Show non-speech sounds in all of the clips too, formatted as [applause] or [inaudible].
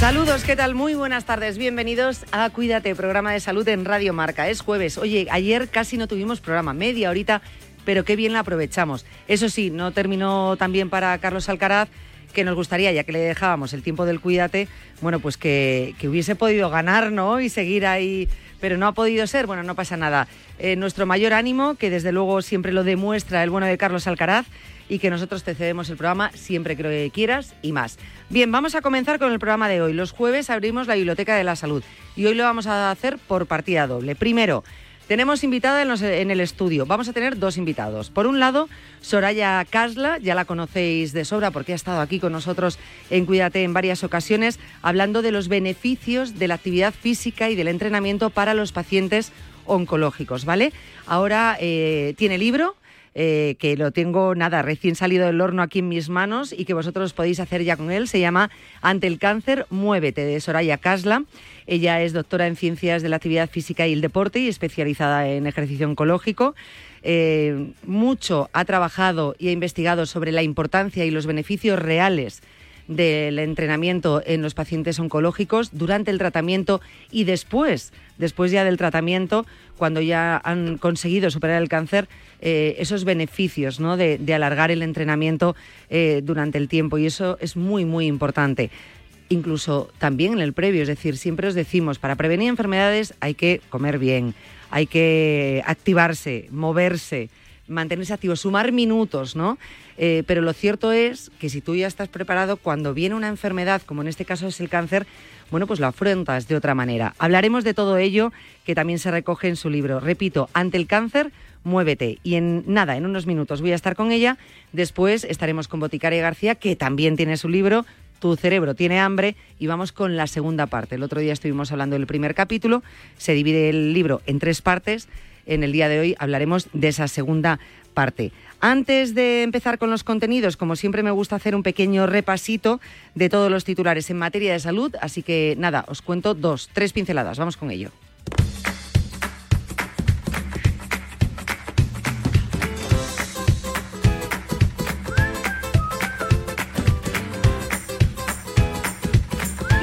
Saludos, ¿qué tal? Muy buenas tardes. Bienvenidos a Cuídate, programa de salud en Radio Marca. Es jueves. Oye, ayer casi no tuvimos programa, media horita, pero qué bien la aprovechamos. Eso sí, no terminó tan bien para Carlos Alcaraz que nos gustaría, ya que le dejábamos el tiempo del Cuídate, bueno, pues que, que hubiese podido ganar, ¿no? Y seguir ahí, pero no ha podido ser. Bueno, no pasa nada. Eh, nuestro mayor ánimo, que desde luego siempre lo demuestra el bueno de Carlos Alcaraz, y que nosotros te cedemos el programa siempre que quieras y más. Bien, vamos a comenzar con el programa de hoy. Los jueves abrimos la Biblioteca de la Salud y hoy lo vamos a hacer por partida doble. Primero, tenemos invitada en, el estudio. Vamos a tener dos invitados. Por un lado, Soraya Casla, ya la conocéis de sobra porque ha estado aquí con nosotros en Cuídate en varias ocasiones, hablando de los beneficios de la actividad física y del entrenamiento para los pacientes oncológicos, ¿vale? Ahora eh, tiene libro eh, que lo tengo, nada, recién salido del horno aquí en mis manos y que vosotros podéis hacer ya con él. Se llama Ante el cáncer, muévete, de Soraya Casla. Ella es doctora en Ciencias de la Actividad Física y el Deporte y especializada en ejercicio oncológico. Eh, mucho ha trabajado y ha investigado sobre la importancia y los beneficios reales del entrenamiento en los pacientes oncológicos durante el tratamiento y después, después ya del tratamiento, cuando ya han conseguido superar el cáncer, eh, esos beneficios ¿no? de, alargar el entrenamiento eh, durante el tiempo. Y eso es muy, muy importante incluso también en el previo, es decir, siempre os decimos, para prevenir enfermedades hay que comer bien, hay que activarse, moverse, mantenerse activo, sumar minutos, ¿no? Eh, pero lo cierto es que si tú ya estás preparado, cuando viene una enfermedad, como en este caso es el cáncer, bueno, pues lo afrontas de otra manera. Hablaremos de todo ello que también se recoge en su libro. Repito, ante el cáncer, muévete. Y en nada, en unos minutos voy a estar con ella. Después estaremos con Boticaria García, que también tiene su libro. Tu cerebro tiene hambre y vamos con la segunda parte. El otro día estuvimos hablando del primer capítulo. Se divide el libro en tres partes. En el día de hoy hablaremos de esa segunda parte. Antes de empezar con los contenidos, como siempre me gusta hacer un pequeño repasito de todos los titulares en materia de salud, así que nada, os cuento dos, tres pinceladas, vamos con ello.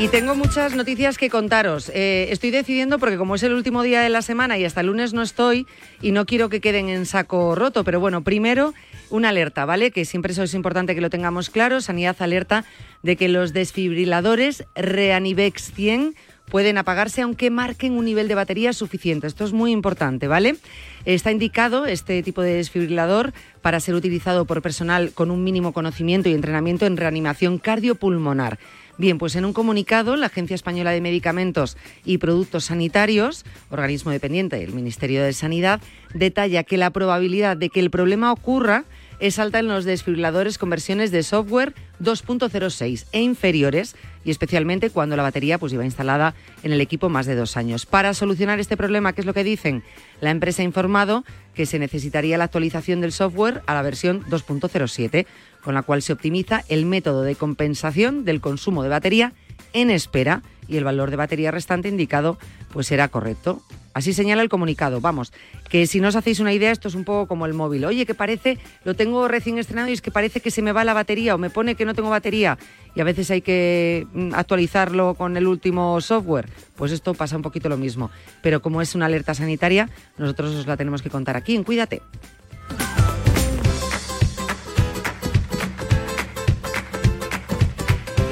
Y tengo muchas noticias que contaros. Eh, estoy decidiendo porque como es el último día de la semana y hasta el lunes no estoy y no quiero que queden en saco roto, pero bueno, primero una alerta, ¿vale? Que siempre eso es importante que lo tengamos claro. Sanidad alerta de que los desfibriladores Reanivex 100 pueden apagarse aunque marquen un nivel de batería suficiente. Esto es muy importante, ¿vale? Está indicado este tipo de desfibrilador para ser utilizado por personal con un mínimo conocimiento y entrenamiento en reanimación cardiopulmonar. Bien, pues en un comunicado, la Agencia Española de Medicamentos y Productos Sanitarios, organismo dependiente del Ministerio de Sanidad, detalla que la probabilidad de que el problema ocurra es alta en los desfibriladores con versiones de software 2.06 e inferiores y especialmente cuando la batería pues lleva instalada en el equipo más de dos años. Para solucionar este problema, ¿qué es lo que dicen? La empresa ha informado que se necesitaría la actualización del software a la versión 2.07, con la cual se optimiza el método de compensación del consumo de batería en espera y el valor de batería restante indicado pues será correcto. Así señala el comunicado. Vamos, que si no os hacéis una idea, esto es un poco como el móvil. Oye, que parece, lo tengo recién estrenado y es que parece que se me va la batería o me pone que no tengo batería y a veces hay que mm, actualizarlo con el último software. Pues esto pasa un poquito lo mismo. Pero como es una alerta sanitaria, nosotros os la tenemos que contar aquí en Cuídate.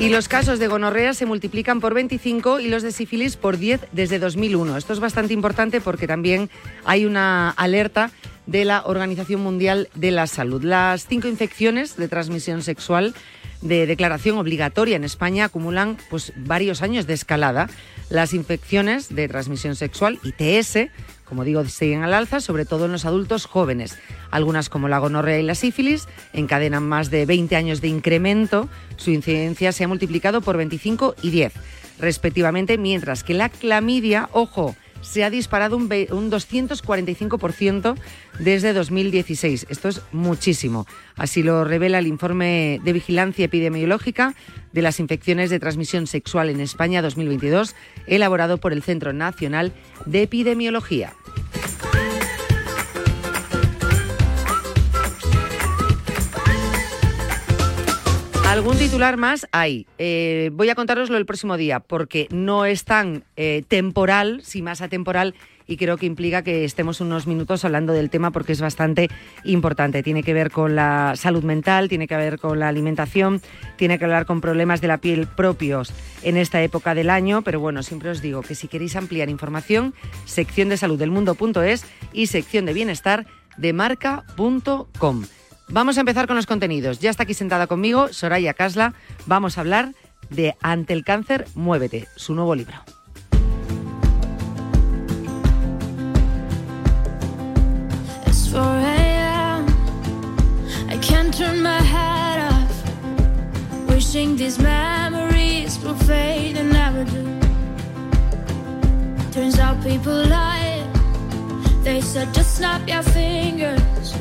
Y los casos de gonorrea se multiplican por 25 y los de sífilis por 10 desde 2001. Esto es bastante importante porque también hay una alerta de la Organización Mundial de la Salud. Las cinco infecciones de transmisión sexual de declaración obligatoria en España acumulan pues, varios años de escalada. Las infecciones de transmisión sexual, ITS, como digo, siguen al alza, sobre todo en los adultos jóvenes. Algunas, como la gonorrea y la sífilis, encadenan más de 20 años de incremento. Su incidencia se ha multiplicado por 25 y 10, respectivamente, mientras que la clamidia, ojo, se ha disparado un, 245% desde 2016. Esto es muchísimo. Así lo revela el informe de vigilancia epidemiológica de las infecciones de transmisión sexual en España 2022, elaborado por el Centro Nacional de Epidemiología. Algún titular más hay. Eh, voy a contároslo el próximo día porque no es tan eh, temporal, si más atemporal, y creo que implica que estemos unos minutos hablando del tema porque es bastante importante. Tiene que ver con la salud mental, tiene que ver con la alimentación, tiene que hablar con problemas de la piel propios en esta época del año, pero bueno, siempre os digo que si queréis ampliar información, sección de salud del mundo.es y sección de bienestar de marca.com. Vamos a empezar con los contenidos. Ya está aquí sentada conmigo Soraya Casla. Vamos a hablar de Ante el cáncer, muévete, su nuevo libro. Turns out people lie. They said just your fingers.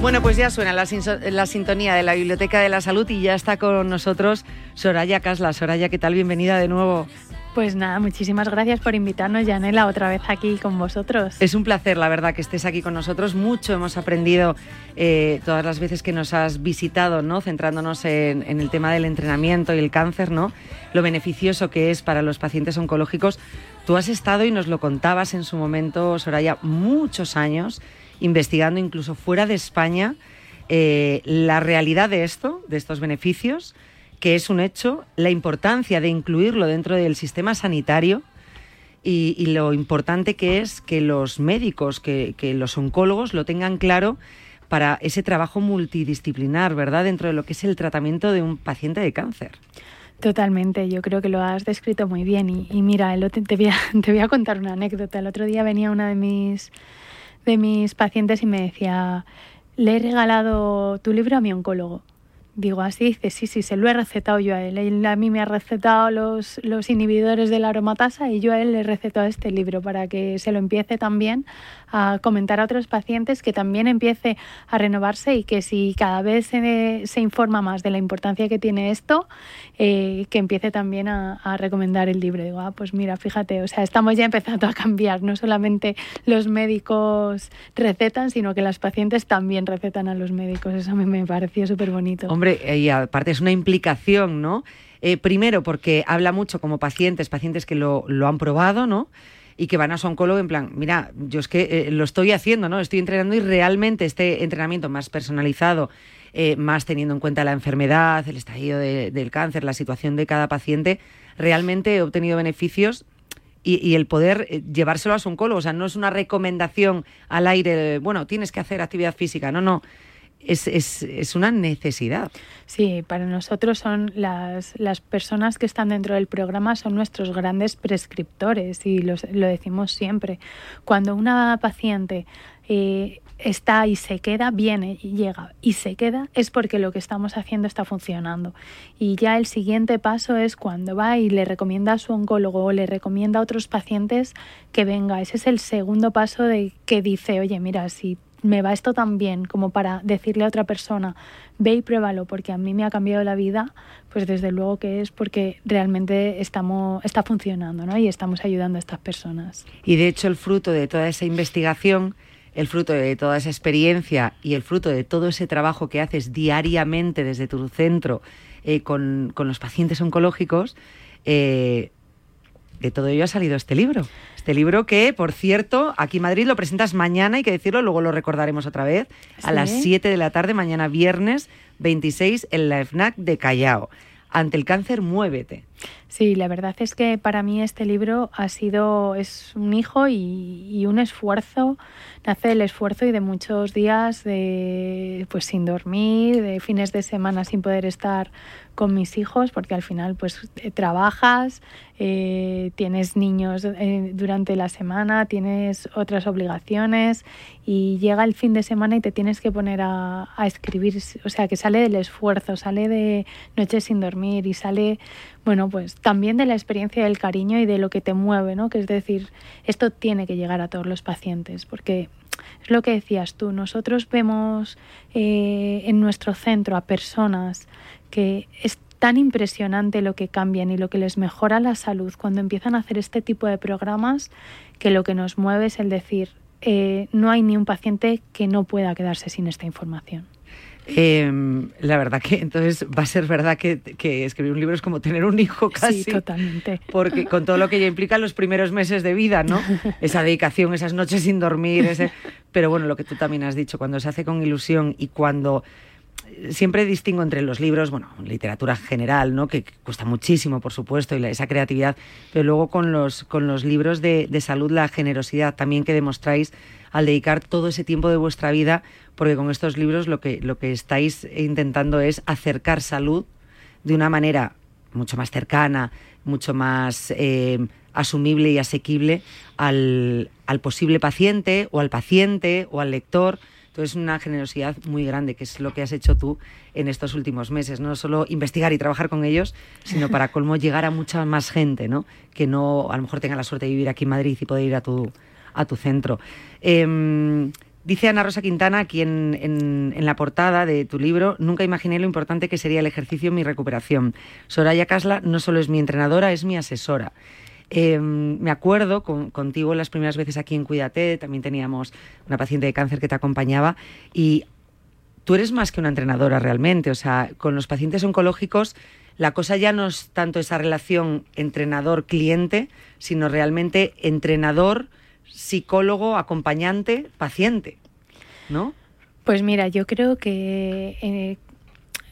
Bueno, pues ya suena la, sintonía de la Biblioteca de la Salud y ya está con nosotros Soraya Casla. Soraya, ¿qué tal? Bienvenida de nuevo. Pues nada, muchísimas gracias por invitarnos, Janela, otra vez aquí con vosotros. Es un placer, la verdad, que estés aquí con nosotros. Mucho hemos aprendido eh, todas las veces que nos has visitado, ¿no? Centrándonos en, el tema del entrenamiento y el cáncer, ¿no? Lo beneficioso que es para los pacientes oncológicos. Tú has estado y nos lo contabas en su momento, Soraya, muchos años investigando incluso fuera de España eh, la realidad de esto, de estos beneficios que es un hecho, la importancia de incluirlo dentro del sistema sanitario y, lo importante que es que los médicos, que, los oncólogos lo tengan claro para ese trabajo multidisciplinar, ¿verdad? Dentro de lo que es el tratamiento de un paciente de cáncer. Totalmente, yo creo que lo has descrito muy bien. Y, mira, te, voy a, [laughs] te voy a contar una anécdota. El otro día venía una de mis, de mis pacientes y me decía, le he regalado tu libro a mi oncólogo. Digo así, dice, sí, sí, se lo he recetado yo a él. Él a mí me ha recetado los, los inhibidores de la aromatasa y yo a él le he recetado este libro para que se lo empiece también a comentar a otros pacientes, que también empiece a renovarse y que si cada vez se, se informa más de la importancia que tiene esto, eh, que empiece también a, recomendar el libro. Digo, ah, pues mira, fíjate, o sea, estamos ya empezando a cambiar. No solamente los médicos recetan, sino que las pacientes también recetan a los médicos. Eso mí me pareció súper bonito Hombre, y aparte es una implicación, ¿no? Eh, primero, porque habla mucho como pacientes, pacientes que lo, lo han probado, ¿no? Y que van a su oncólogo en plan, mira, yo es que eh, lo estoy haciendo, ¿no? Estoy entrenando y realmente este entrenamiento más personalizado, eh, más teniendo en cuenta la enfermedad, el estadio del cáncer, la situación de cada paciente, realmente he obtenido beneficios y, el poder eh, llevárselo a su oncólogo. O sea, no es una recomendación al aire, bueno, tienes que hacer actividad física, no, no es, es, es, una necesidad. Sí, para nosotros son las, las personas que están dentro del programa son nuestros grandes prescriptores y lo decimos siempre. Cuando una paciente eh, está y se queda, viene y llega y se queda, es porque lo que estamos haciendo está funcionando. Y ya el siguiente paso es cuando va y le recomienda a su oncólogo o le recomienda a otros pacientes que venga. Ese es el segundo paso de que dice, oye, mira, si me va esto tan bien como para decirle a otra persona, ve y pruébalo porque a mí me ha cambiado la vida, pues desde luego que es porque realmente estamos, está funcionando ¿no? y estamos ayudando a estas personas. Y de hecho el fruto de toda esa investigación, el fruto de toda esa experiencia y el fruto de todo ese trabajo que haces diariamente desde tu centro eh, con, los pacientes oncológicos, eh, de todo ello ha salido este libro. Este libro que, por cierto, aquí en Madrid lo presentas mañana, hay que decirlo, luego lo recordaremos otra vez, a las 7 de la tarde, mañana viernes 26, en la FNAC de Callao. Ante el cáncer, muévete. Sí, la verdad es que para mí este libro ha sido, es un hijo y, un esfuerzo, nace el esfuerzo y de muchos días de, pues sin dormir, de fines de semana sin poder estar con mis hijos, porque al final pues eh, trabajas, eh, tienes niños eh, durante la semana, tienes otras obligaciones y llega el fin de semana y te tienes que poner a, a escribir, o sea, que sale del esfuerzo, sale de noches sin dormir y sale bueno, pues también de la experiencia del cariño y de lo que te mueve, ¿no? Que es decir, esto tiene que llegar a todos los pacientes, porque es lo que decías tú, nosotros vemos eh, en nuestro centro a personas que es tan impresionante lo que cambian y lo que les mejora la salud cuando empiezan a hacer este tipo de programas que lo que nos mueve es el decir, eh, no hay ni un paciente que no pueda quedarse sin esta información. Em, la verdad que entonces va a ser verdad que, escribir un libro es como tener un hijo casi. Sí, totalmente. Porque con todo lo que ya implica los primeros meses de vida, ¿no? [laughs] Esa dedicación, esas noches sin dormir, ese... pero bueno, lo que tú también has dicho, cuando se hace con ilusión y cuando siempre distingo entre los libros, bueno, literatura general, ¿no? que cuesta muchísimo, por supuesto, y esa creatividad, pero luego con los, con los libros de, de salud, la generosidad también que demostráis al dedicar todo ese tiempo de vuestra vida, porque con estos libros lo que, lo que estáis intentando es acercar salud de una manera mucho más cercana, mucho más eh, asumible y asequible al, al posible paciente o al paciente o al lector. Entonces, una generosidad muy grande, que es lo que has hecho tú en estos últimos meses. No solo investigar y trabajar con ellos, sino para colmo llegar a mucha más gente, ¿no? Que no, a lo mejor tenga la suerte de vivir aquí en Madrid y poder ir a tu, a tu centro. Em, dice Ana Rosa Quintana aquí en, la portada de tu libro, nunca imaginé lo importante que sería el ejercicio en mi recuperación. Soraya Casla no solo es mi entrenadora, es mi asesora. Em, me acuerdo contigo las primeras veces aquí en Cuídate, también teníamos una paciente de cáncer que te acompañaba y tú eres más que una entrenadora realmente, o sea, con los pacientes oncológicos la cosa ya no es tanto esa relación entrenador-cliente, sino realmente entrenador psicólogo, acompañante, paciente, ¿no? Pues mira, yo creo que eh,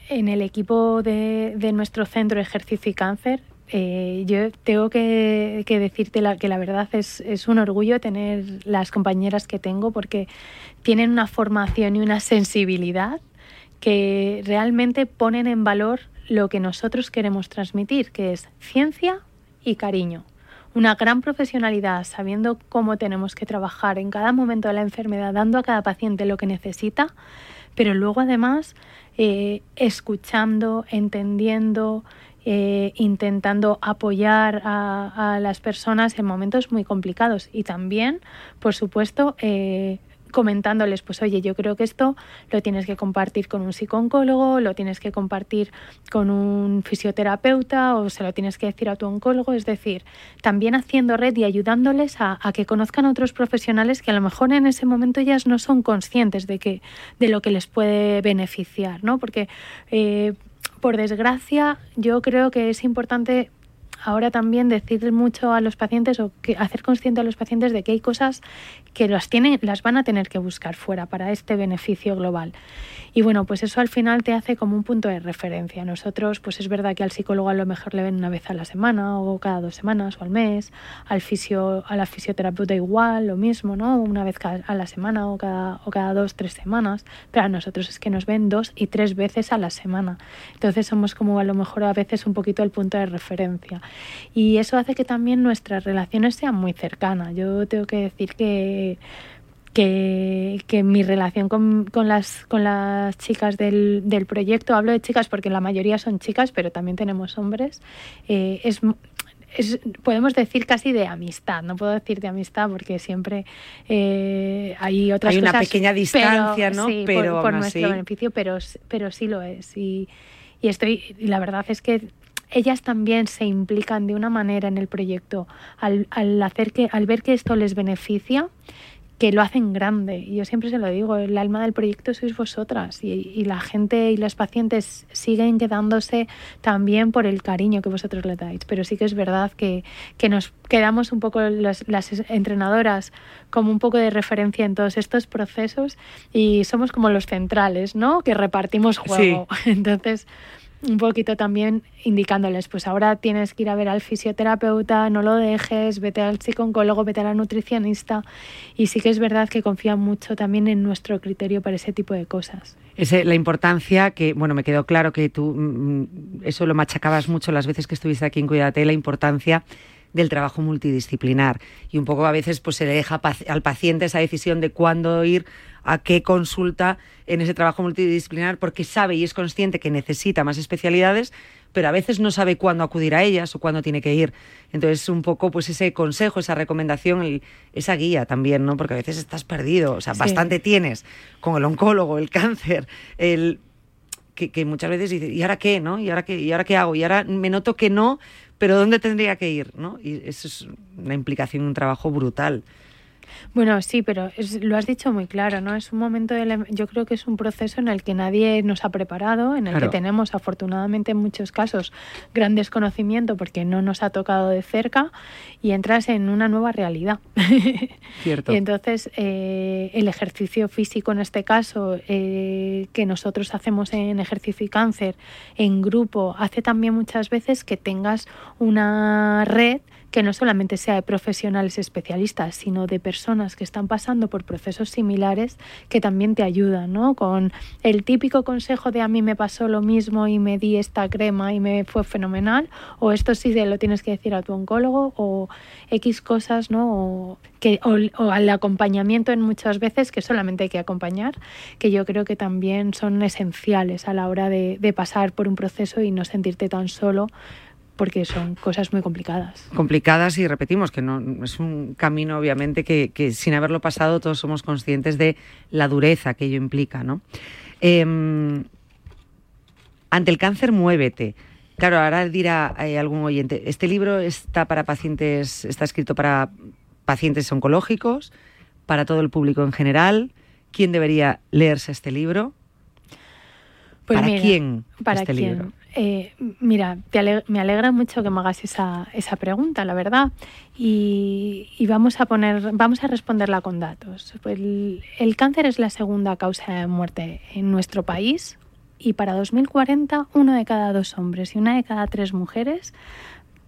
en el equipo de, nuestro centro Ejercicio y Cáncer, eh, yo tengo que, decirte que la verdad es, un orgullo tener las compañeras que tengo porque tienen una formación y una sensibilidad que realmente ponen en valor lo que nosotros queremos transmitir, que es ciencia y cariño. Una gran profesionalidad, sabiendo cómo tenemos que trabajar en cada momento de la enfermedad, dando a cada paciente lo que necesita, pero luego además eh, escuchando, entendiendo, eh, intentando apoyar a, las personas en momentos muy complicados y también, por supuesto, eh, comentándoles, pues oye, yo creo que esto lo tienes que compartir con un psicooncólogo, lo tienes que compartir con un fisioterapeuta o se lo tienes que decir a tu oncólogo, es decir, también haciendo red y ayudándoles a, que conozcan a otros profesionales que a lo mejor en ese momento ellas no son conscientes de, que, de lo que les puede beneficiar, ¿no? Porque, eh, por desgracia, yo creo que es importante ahora también decir mucho a los pacientes o hacer consciente a los pacientes de que hay cosas que las tienen, las van a tener que buscar fuera para este beneficio global. Y bueno, pues eso al final te hace como un punto de referencia. Nosotros, pues es verdad que al psicólogo a lo mejor le ven una vez a la semana o cada dos semanas o al mes, al fisio, a la fisioterapeuta igual, lo mismo, ¿no? Una vez a la semana o cada, o cada dos, tres semanas, pero a nosotros es que nos ven dos y tres veces a la semana. Entonces somos como a lo mejor a veces un poquito el punto de referencia. Y eso hace que también nuestras relaciones sean muy cercanas. Yo tengo que decir que que, mi relación con, con, las, con las chicas del, del, proyecto, hablo de chicas porque la mayoría son chicas, pero también tenemos hombres, eh, es, es, podemos decir casi de amistad, no puedo decir de amistad porque siempre eh, hay otras hay una pequeña distancia, ¿no? Sí, pero por, nuestro beneficio, pero, pero sí lo es. Y, y estoy, y la verdad es que ellas también se implican de una manera en el proyecto al, al, hacer que, al ver que esto les beneficia que lo hacen grande. Y yo siempre se lo digo, el alma del proyecto sois vosotras y, la gente y los pacientes siguen quedándose también por el cariño que vosotros le dais. Pero sí que es verdad que, que nos quedamos un poco las, las, entrenadoras como un poco de referencia en todos estos procesos y somos como los centrales, ¿no? Que repartimos juego. [laughs] Entonces, un poquito también indicándoles, pues ahora tienes que ir a ver al fisioterapeuta, no lo dejes, vete al psicólogo, vete a la nutricionista. Y sí que es verdad que confían mucho también en nuestro criterio para ese tipo de cosas. Ese, la importancia que, bueno, me quedó claro que tú mm, mm, eso lo machacabas mucho las veces que estuviste aquí en Cuídate, la importancia del trabajo multidisciplinar. Y un poco a veces pues se le deja al paciente esa decisión de cuándo ir a qué consulta en ese trabajo multidisciplinar porque sabe y es consciente que necesita más especialidades, pero a veces no sabe cuándo acudir a ellas o cuándo tiene que ir. Entonces, un poco pues ese consejo, esa recomendación, esa guía también, ¿no? Porque a veces estás perdido, o sea, bastante tienes con el oncólogo, el cáncer, el que, muchas veces dices, ¿y ahora qué, no? ¿Y ahora qué, ¿Y ahora qué hago? Y ahora me noto que no, pero ¿dónde tendría que ir, no? Y eso es una implicación, un trabajo brutal. Bueno, sí, pero lo has dicho muy claro, ¿no? Es un momento, de, yo creo que es un proceso en el que nadie nos ha preparado, en el que tenemos afortunadamente en muchos casos gran desconocimiento porque no nos ha tocado de cerca y entras en una nueva realidad. [laughs] Cierto. y entonces eh, el ejercicio físico en este caso eh, que nosotros hacemos en ejercicio y cáncer en grupo hace también muchas veces que tengas una red que no solamente sea de profesionales especialistas, sino de personas que están pasando por procesos similares que también te ayudan, ¿no? Con el típico consejo de a mí me pasó lo mismo y me di esta crema y me fue fenomenal, o esto sí lo tienes que decir a tu oncólogo, o X cosas, ¿no? O, al acompañamiento en muchas veces, que solamente hay que acompañar, que yo creo que también son esenciales a la hora de pasar por un proceso y no sentirte tan solo porque son cosas muy complicadas. Complicadas y repetimos que no es un camino obviamente que, sin haberlo pasado todos somos conscientes de la dureza que ello implica, ¿no? Em, ante el cáncer, muévete. Claro, ahora dirá eh, algún oyente, este libro está para pacientes, está escrito para pacientes oncológicos, para todo el público en general. ¿Quién debería leerse este libro? Pues ¿Para quién para este quién? libro? Eh, mira, me alegra mucho que me hagas esa, esa pregunta, la verdad. Y, vamos a poner, vamos a responderla con datos. Pues el, cáncer es la segunda causa de muerte en nuestro país y para 2040 uno de cada dos hombres y una de cada tres mujeres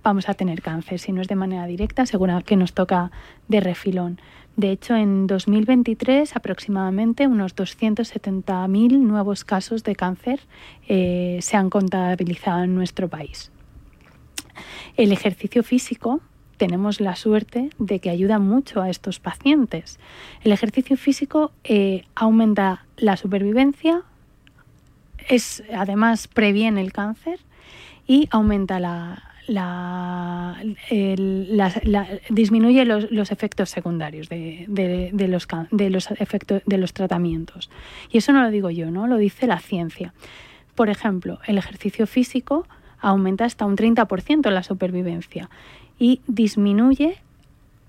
vamos a tener cáncer, si no es de manera directa, seguro que nos toca de refilón. De hecho, en 2023 aproximadamente unos 270.000 nuevos casos de cáncer eh, se han contabilizado en nuestro país. El ejercicio físico tenemos la suerte de que ayuda mucho a estos pacientes. El ejercicio físico eh, aumenta la supervivencia, es, además previene el cáncer y aumenta la, disminuye los, efectos secundarios de, los, de, los efectos, de los tratamientos. Y eso no lo digo yo, ¿no? lo dice la ciencia. Por ejemplo, el ejercicio físico aumenta hasta un 30% la supervivencia y disminuye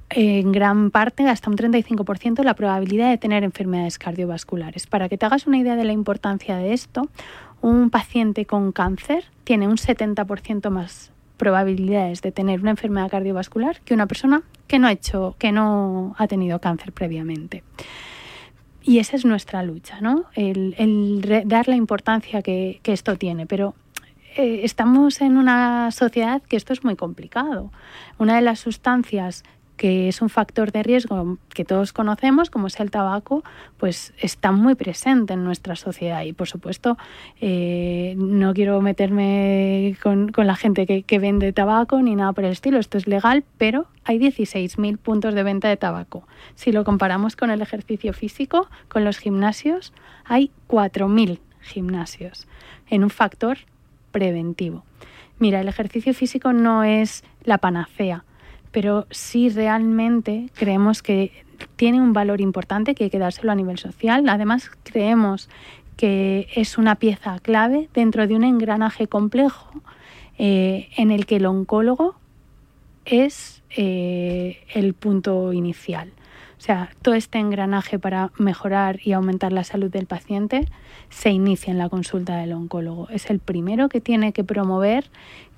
en gran parte, hasta un 35%, la probabilidad de tener enfermedades cardiovasculares. Para que te hagas una idea de la importancia de esto, un paciente con cáncer tiene un 70% más probabilidades de tener una enfermedad cardiovascular que una persona que no ha hecho, que no ha tenido cáncer previamente. Y esa es nuestra lucha, ¿no? El, dar la importancia que, esto tiene. Pero eh, estamos en una sociedad que esto es muy complicado. Una de las sustancias que es un factor de riesgo que todos conocemos, como es el tabaco, pues está muy presente en nuestra sociedad. Y por supuesto, eh, no quiero meterme con, la gente que, que, vende tabaco ni nada por el estilo. Esto es legal, pero hay 16.000 puntos de venta de tabaco. Si lo comparamos con el ejercicio físico, con los gimnasios, hay 4.000 gimnasios en un factor preventivo. Mira, el ejercicio físico no es la panacea pero sí realmente creemos que tiene un valor importante que hay que dárselo a nivel social. Además, creemos que es una pieza clave dentro de un engranaje complejo eh, en el que el oncólogo es eh, el punto inicial. O sea, todo este engranaje para mejorar y aumentar la salud del paciente se inicia en la consulta del oncólogo. Es el primero que tiene que promover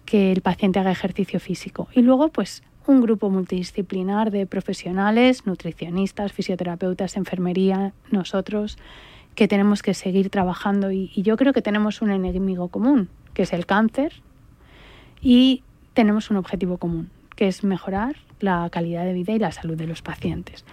que el paciente haga ejercicio físico. Y luego, pues, un grupo multidisciplinar de profesionales, nutricionistas, fisioterapeutas, enfermería, nosotros, que tenemos que seguir trabajando y, yo creo que tenemos un enemigo común, que es el cáncer, y tenemos un objetivo común, que es mejorar la calidad de vida y la salud de los pacientes.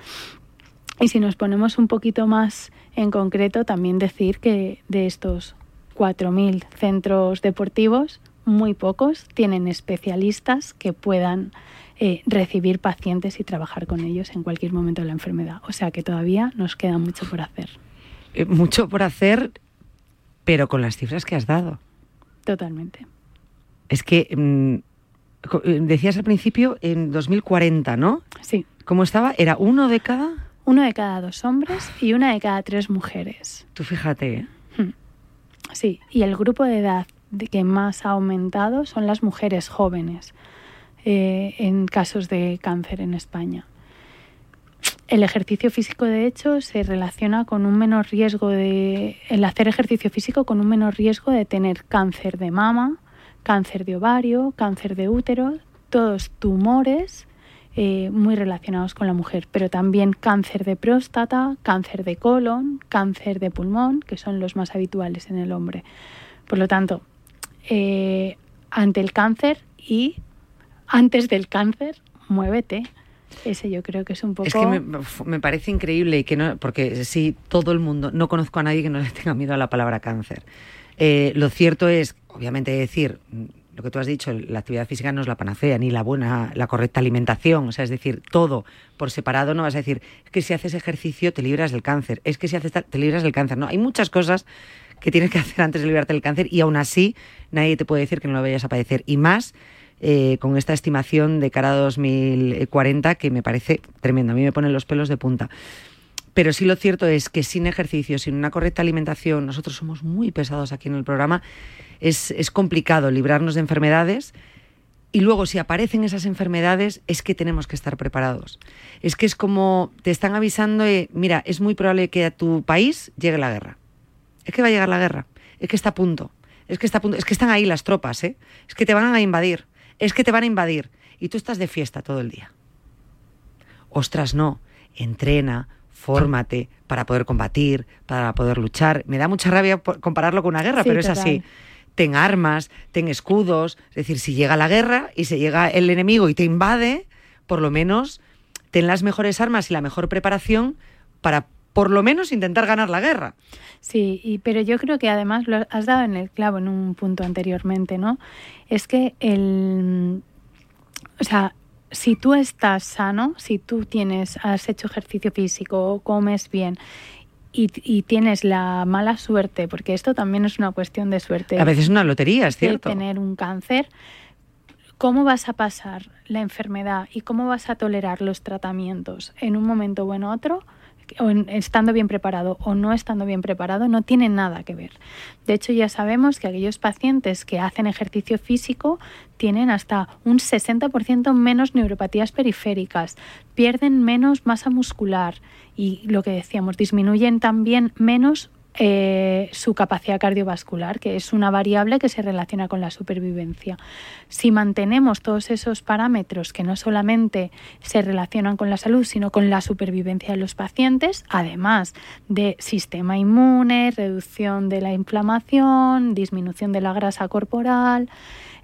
Y si nos ponemos un poquito más en concreto, también decir que de estos 4.000 centros deportivos, muy pocos tienen especialistas que puedan eh, recibir pacientes y trabajar con ellos en cualquier momento de la enfermedad. O sea que todavía nos queda mucho por hacer. Eh, mucho por hacer, pero con las cifras que has dado. Totalmente. Es que mm, eh, decías al principio en 2040, ¿no? Sí. ¿Cómo estaba? ¿Era uno de cada? Uno de cada dos hombres y una de cada tres mujeres. Tú fíjate. Hmm. Sí, y el grupo de edad que más ha aumentado son las mujeres jóvenes. Eh, en casos de cáncer en España. El ejercicio físico, de hecho, se relaciona con un menor riesgo de. El hacer ejercicio físico con un menor riesgo de tener cáncer de mama, cáncer de ovario, cáncer de útero, todos tumores eh, muy relacionados con la mujer, pero también cáncer de próstata, cáncer de colon, cáncer de pulmón, que son los más habituales en el hombre. Por lo tanto, eh, ante el cáncer y antes del cáncer, muévete. Ese yo creo que es un poco... Es que me, parece increíble, que no, porque sí, todo el mundo, no conozco a nadie que no le tenga miedo a la palabra cáncer. Eh, lo cierto es, obviamente, decir, lo que tú has dicho, la actividad física no es la panacea, ni la buena, la correcta alimentación, o sea, es decir, todo por separado no vas a decir, es que si haces ejercicio te libras del cáncer, es que si haces te libras del cáncer, no, hay muchas cosas que tienes que hacer antes de librarte del cáncer y aún así nadie te puede decir que no lo vayas a padecer, y más eh, con esta estimación de cara a 2040 que me parece tremendo. A mí me ponen los pelos de punta. Pero sí lo cierto es que sin ejercicio, sin una correcta alimentación, nosotros somos muy pesados aquí en el programa, es, es complicado librarnos de enfermedades. Y luego, si aparecen esas enfermedades, es que tenemos que estar preparados. Es que es como te están avisando, mira, es muy probable que a tu país llegue la guerra. Es que va a llegar la guerra. Es que está a punto. Es que está a punto. Es que están ahí las tropas, ¿eh? Es que te van a invadir es que te van a invadir y tú estás de fiesta todo el día. Ostras, no, entrena, fórmate para poder combatir, para poder luchar. Me da mucha rabia compararlo con una guerra, pero es así. Ten armas, ten escudos, es decir, si llega la guerra y se llega el enemigo y te invade, por lo menos ten las mejores armas y la mejor preparación para por lo menos intentar ganar la guerra. Sí, y, pero yo creo que además lo has dado en el clavo en un punto anteriormente, ¿no? Es que el... O sea, si tú estás sano, si tú tienes, has hecho ejercicio físico, comes bien y, y, tienes la mala suerte, porque esto también es una cuestión de suerte. A veces es una lotería, es cierto. De tener un cáncer, cómo vas a pasar la enfermedad y cómo vas a tolerar los tratamientos en un momento o en otro, o estando bien preparado o no estando bien preparado, no tiene nada que ver. De hecho, ya sabemos que aquellos pacientes que hacen ejercicio físico tienen hasta un 60% menos neuropatías periféricas, pierden menos masa muscular y lo que decíamos, disminuyen también menos eh, su capacidad cardiovascular, que es una variable que se relaciona con la supervivencia. Si mantenemos todos esos parámetros que no solamente se relacionan con la salud, sino con la supervivencia de los pacientes, además de sistema inmune, reducción de la inflamación, disminución de la grasa corporal,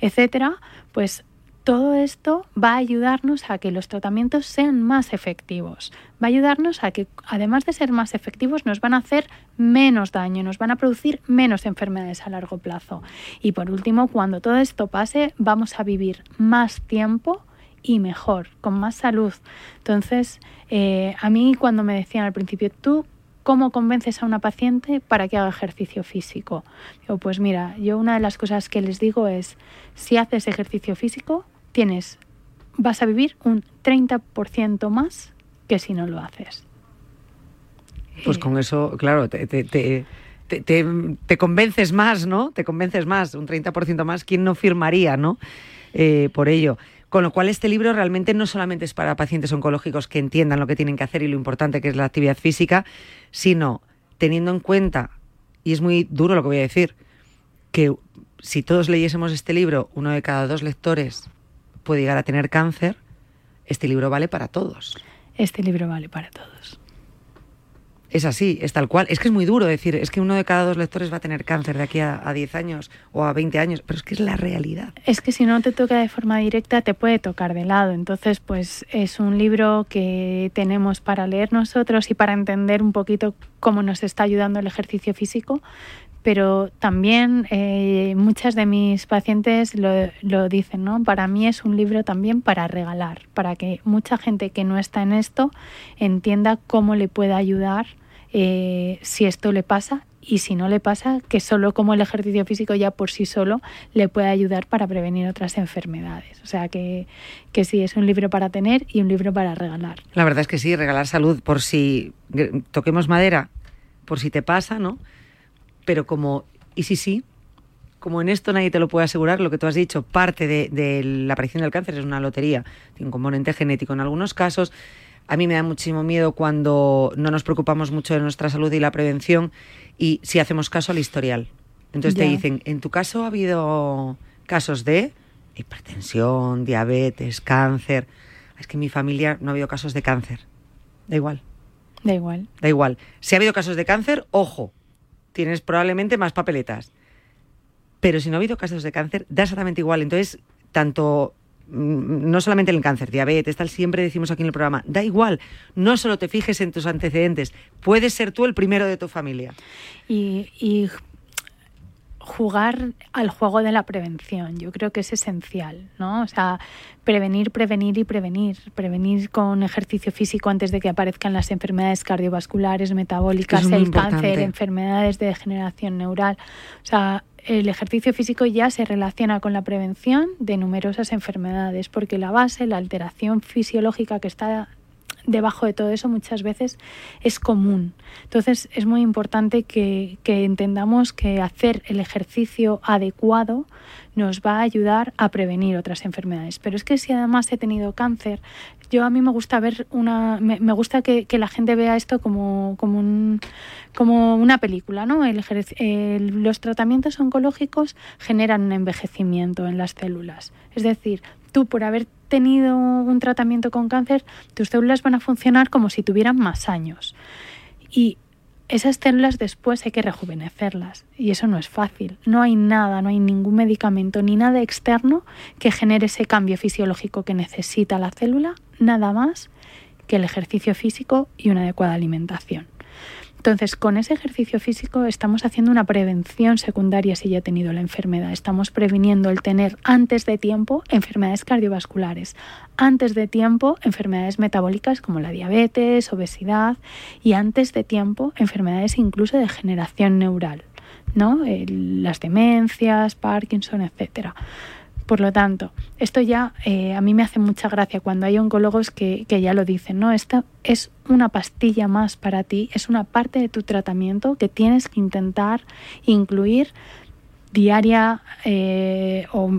etcétera, pues todo esto va a ayudarnos a que los tratamientos sean más efectivos. Va a ayudarnos a que, además de ser más efectivos, nos van a hacer menos daño, nos van a producir menos enfermedades a largo plazo. Y por último, cuando todo esto pase, vamos a vivir más tiempo y mejor, con más salud. Entonces, eh, a mí cuando me decían al principio, tú ¿Cómo convences a una paciente para que haga ejercicio físico? pues mira, yo una de las cosas que les digo es, si haces ejercicio físico, tienes, vas a vivir un 30% más que si no lo haces. Pues con eso, claro, te, convences más, ¿no? Te convences más, un 30% más. ¿Quién no firmaría, no? Eh, por ello. Con lo cual, este libro realmente no solamente es para pacientes oncológicos que entiendan lo que tienen que hacer y lo importante que es la actividad física, sino teniendo en cuenta, y es muy duro lo que voy a decir, que si todos leyésemos este libro, uno de cada dos lectores puede llegar a tener cáncer, este libro vale para todos. Este libro vale para todos. Es así, es tal cual. Es que es muy duro decir, es que uno de cada dos lectores va a tener cáncer de aquí a, 10 años o a 20 años, pero es que es la realidad. Es que si no te toca de forma directa, te puede tocar de lado. Entonces, pues es un libro que tenemos para leer nosotros y para entender un poquito cómo nos está ayudando el ejercicio físico, pero también eh, muchas de mis pacientes lo, dicen, ¿no? Para mí es un libro también para regalar, para que mucha gente que no está en esto entienda cómo le puede ayudar eh, si esto le pasa y si no le pasa, que solo como el ejercicio físico ya por sí solo le puede ayudar para prevenir otras enfermedades. O sea que, que sí, es un libro para tener y un libro para regalar. La verdad es que sí, regalar salud por si toquemos madera, por si te pasa, ¿no? Pero como, y sí, sí, como en esto nadie te lo puede asegurar, lo que tú has dicho, parte de, la aparición del cáncer es una lotería, tiene un componente genético en algunos casos. A mí me da muchísimo miedo cuando no nos preocupamos mucho de nuestra salud y la prevención y si hacemos caso al historial. Entonces te dicen, en tu caso ha habido casos de hipertensión, diabetes, cáncer. Es que en mi familia no ha habido casos de cáncer. Da igual. Da igual. Da igual. Si ha habido casos de cáncer, ojo, tienes probablemente más papeletas. Pero si no ha habido casos de cáncer, da exactamente igual. Entonces, tanto mm, no solamente el cáncer, diabetes, tal, siempre decimos aquí en el programa, da igual, no solo te fijes en tus antecedentes, puedes ser tú el primero de tu familia. Y, y jugar al juego de la prevención. Yo creo que es esencial, ¿no? O sea, prevenir, prevenir y prevenir. Prevenir con ejercicio físico antes de que aparezcan las enfermedades cardiovasculares, metabólicas, el cáncer, enfermedades de degeneración neural. O sea, el ejercicio físico ya se relaciona con la prevención de numerosas enfermedades, porque la base, la alteración fisiológica que está debajo de todo eso muchas veces es común. Entonces es muy importante que, entendamos que hacer el ejercicio adecuado nos va a ayudar a prevenir otras enfermedades. Pero es que si además he tenido cáncer, yo a mí me gusta ver una, me, gusta que, la gente vea esto como, como, un, como una película, ¿no? los tratamientos oncológicos generan un envejecimiento en las células. Es decir, tú por haber tenido un tratamiento con cáncer, tus células van a funcionar como si tuvieran más años. Y esas células después hay que rejuvenecerlas y eso no es fácil. No hay nada, no hay ningún medicamento ni nada externo que genere ese cambio fisiológico que necesita la célula, nada más que el ejercicio físico y una adecuada alimentación. Entonces, con ese ejercicio físico estamos haciendo una prevención secundaria si ya ha tenido la enfermedad. Estamos previniendo el tener antes de tiempo enfermedades cardiovasculares, antes de tiempo enfermedades metabólicas como la diabetes, obesidad y antes de tiempo enfermedades incluso de degeneración neural, ¿no? las demencias, Parkinson, etcétera Por lo tanto, esto ya eh, a mí me hace mucha gracia cuando hay oncólogos que, ya lo dicen, ¿no? Esta es una pastilla más para ti, es una parte de tu tratamiento que tienes que intentar incluir diaria eh, o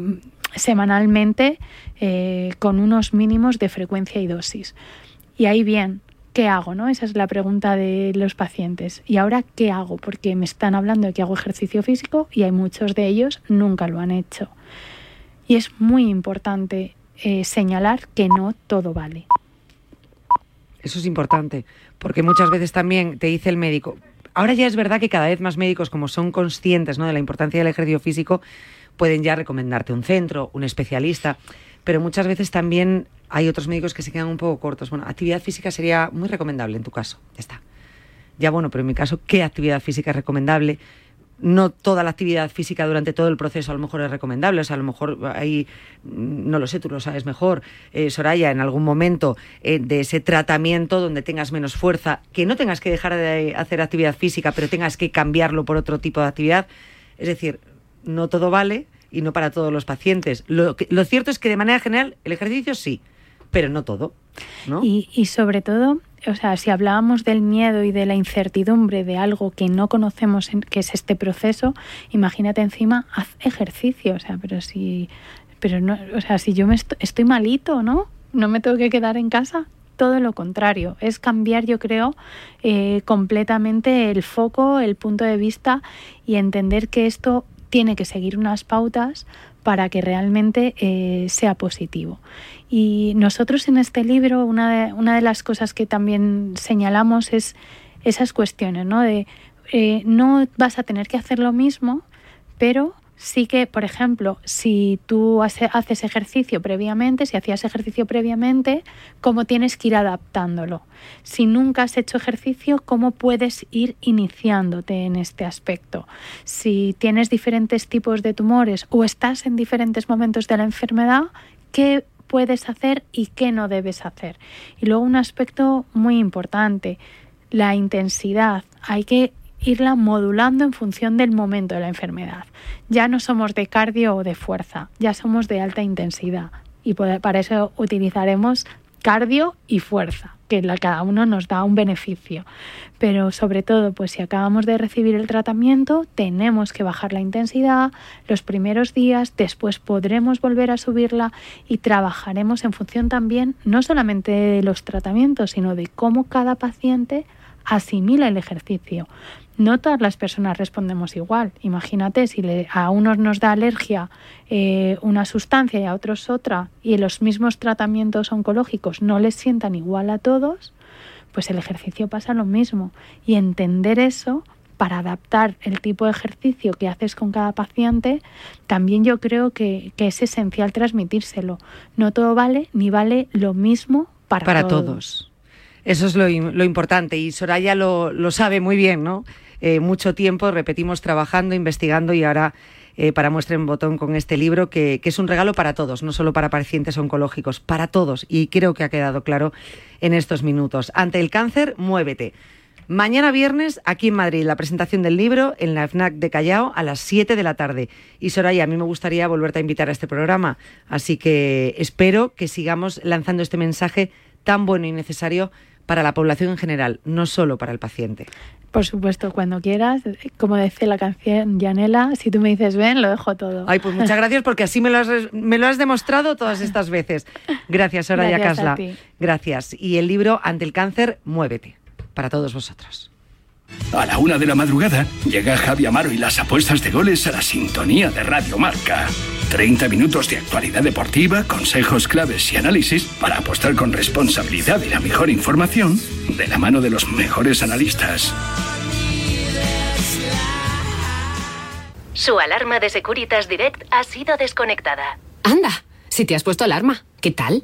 semanalmente eh, con unos mínimos de frecuencia y dosis. Y ahí bien, ¿qué hago? ¿no? Esa es la pregunta de los pacientes. ¿Y ahora qué hago? Porque me están hablando de que hago ejercicio físico y hay muchos de ellos nunca lo han hecho. Y es muy importante eh, señalar que no todo vale. Eso es importante, porque muchas veces también te dice el médico, ahora ya es verdad que cada vez más médicos, como son conscientes ¿no? de la importancia del ejercicio físico, pueden ya recomendarte un centro, un especialista, pero muchas veces también hay otros médicos que se quedan un poco cortos. Bueno, actividad física sería muy recomendable en tu caso, ya está. Ya bueno, pero en mi caso, ¿qué actividad física es recomendable? No toda la actividad física durante todo el proceso a lo mejor es recomendable. O sea, a lo mejor ahí, no lo sé, tú lo sabes mejor, eh, Soraya, en algún momento eh, de ese tratamiento donde tengas menos fuerza, que no tengas que dejar de hacer actividad física, pero tengas que cambiarlo por otro tipo de actividad. Es decir, no todo vale y no para todos los pacientes. Lo, lo cierto es que de manera general el ejercicio sí, pero no todo. Y, y sobre todo, o sea, si hablábamos del miedo y de la incertidumbre de algo que no conocemos, que es este proceso, imagínate encima, haz ejercicio, o sea, pero si, pero no, o sea, si yo me estoy, malito, ¿no? No me tengo que quedar en casa, todo lo contrario, es cambiar, yo creo, eh, completamente el foco, el punto de vista y entender que esto tiene que seguir unas pautas para que realmente eh, sea positivo. Y nosotros en este libro, una de, una de las cosas que también señalamos es esas cuestiones, ¿no? De eh, no vas a tener que hacer lo mismo, pero sí que, por ejemplo, si tú haces ejercicio previamente, si hacías ejercicio previamente, cómo tienes que ir adaptándolo. Si nunca has hecho ejercicio, cómo puedes ir iniciándote en este aspecto. Si tienes diferentes tipos de tumores o estás en diferentes momentos de la enfermedad, ¿qué puedes hacer y qué no debes hacer? Y luego un aspecto muy importante, la intensidad. Hay que irla modulando en función del momento de la enfermedad. Ya no somos de cardio o de fuerza, ya somos de alta intensidad y para eso utilizaremos cardio y fuerza, que cada uno nos da un beneficio. Pero sobre todo, pues si acabamos de recibir el tratamiento, tenemos que bajar la intensidad los primeros días, después podremos volver a subirla y trabajaremos en función también no solamente de los tratamientos, sino de cómo cada paciente asimila el ejercicio. No todas las personas respondemos igual. Imagínate si a unos nos da alergia eh, una sustancia y a otros otra, y los mismos tratamientos oncológicos no les sientan igual a todos, pues el ejercicio pasa lo mismo. Y entender eso para adaptar el tipo de ejercicio que haces con cada paciente, también yo creo que, es esencial transmitírselo. No todo vale ni vale lo mismo para, para todos. Eso es lo, importante y Soraya lo, lo sabe muy bien, ¿no? Eh, mucho tiempo, repetimos, trabajando, investigando y ahora eh, para muestra en botón con este libro que, es un regalo para todos, no solo para pacientes oncológicos, para todos. Y creo que ha quedado claro en estos minutos. Ante el cáncer, muévete. Mañana viernes, aquí en Madrid, la presentación del libro en la FNAC de Callao a las 7 de la tarde. Y Soraya, a mí me gustaría volverte a invitar a este programa, así que espero que sigamos lanzando este mensaje tan bueno y necesario para la población en general, no solo para el paciente. Por supuesto, cuando quieras, como dice la canción Yanela, si tú me dices ven, lo dejo todo. Ay, pues muchas gracias porque así me lo has, me lo has demostrado todas estas veces. Gracias, Soraya Casla. Gracias. Y el libro Ante el cáncer, muévete. Para todos vosotros. A la una de la madrugada llega Javi Amaro y las apuestas de goles a la sintonía de Radio Marca. 30 minutos de actualidad deportiva, consejos claves y análisis para apostar con responsabilidad y la mejor información de la mano de los mejores analistas. Su alarma de Securitas Direct ha sido desconectada. Anda, si te has puesto alarma, ¿qué tal?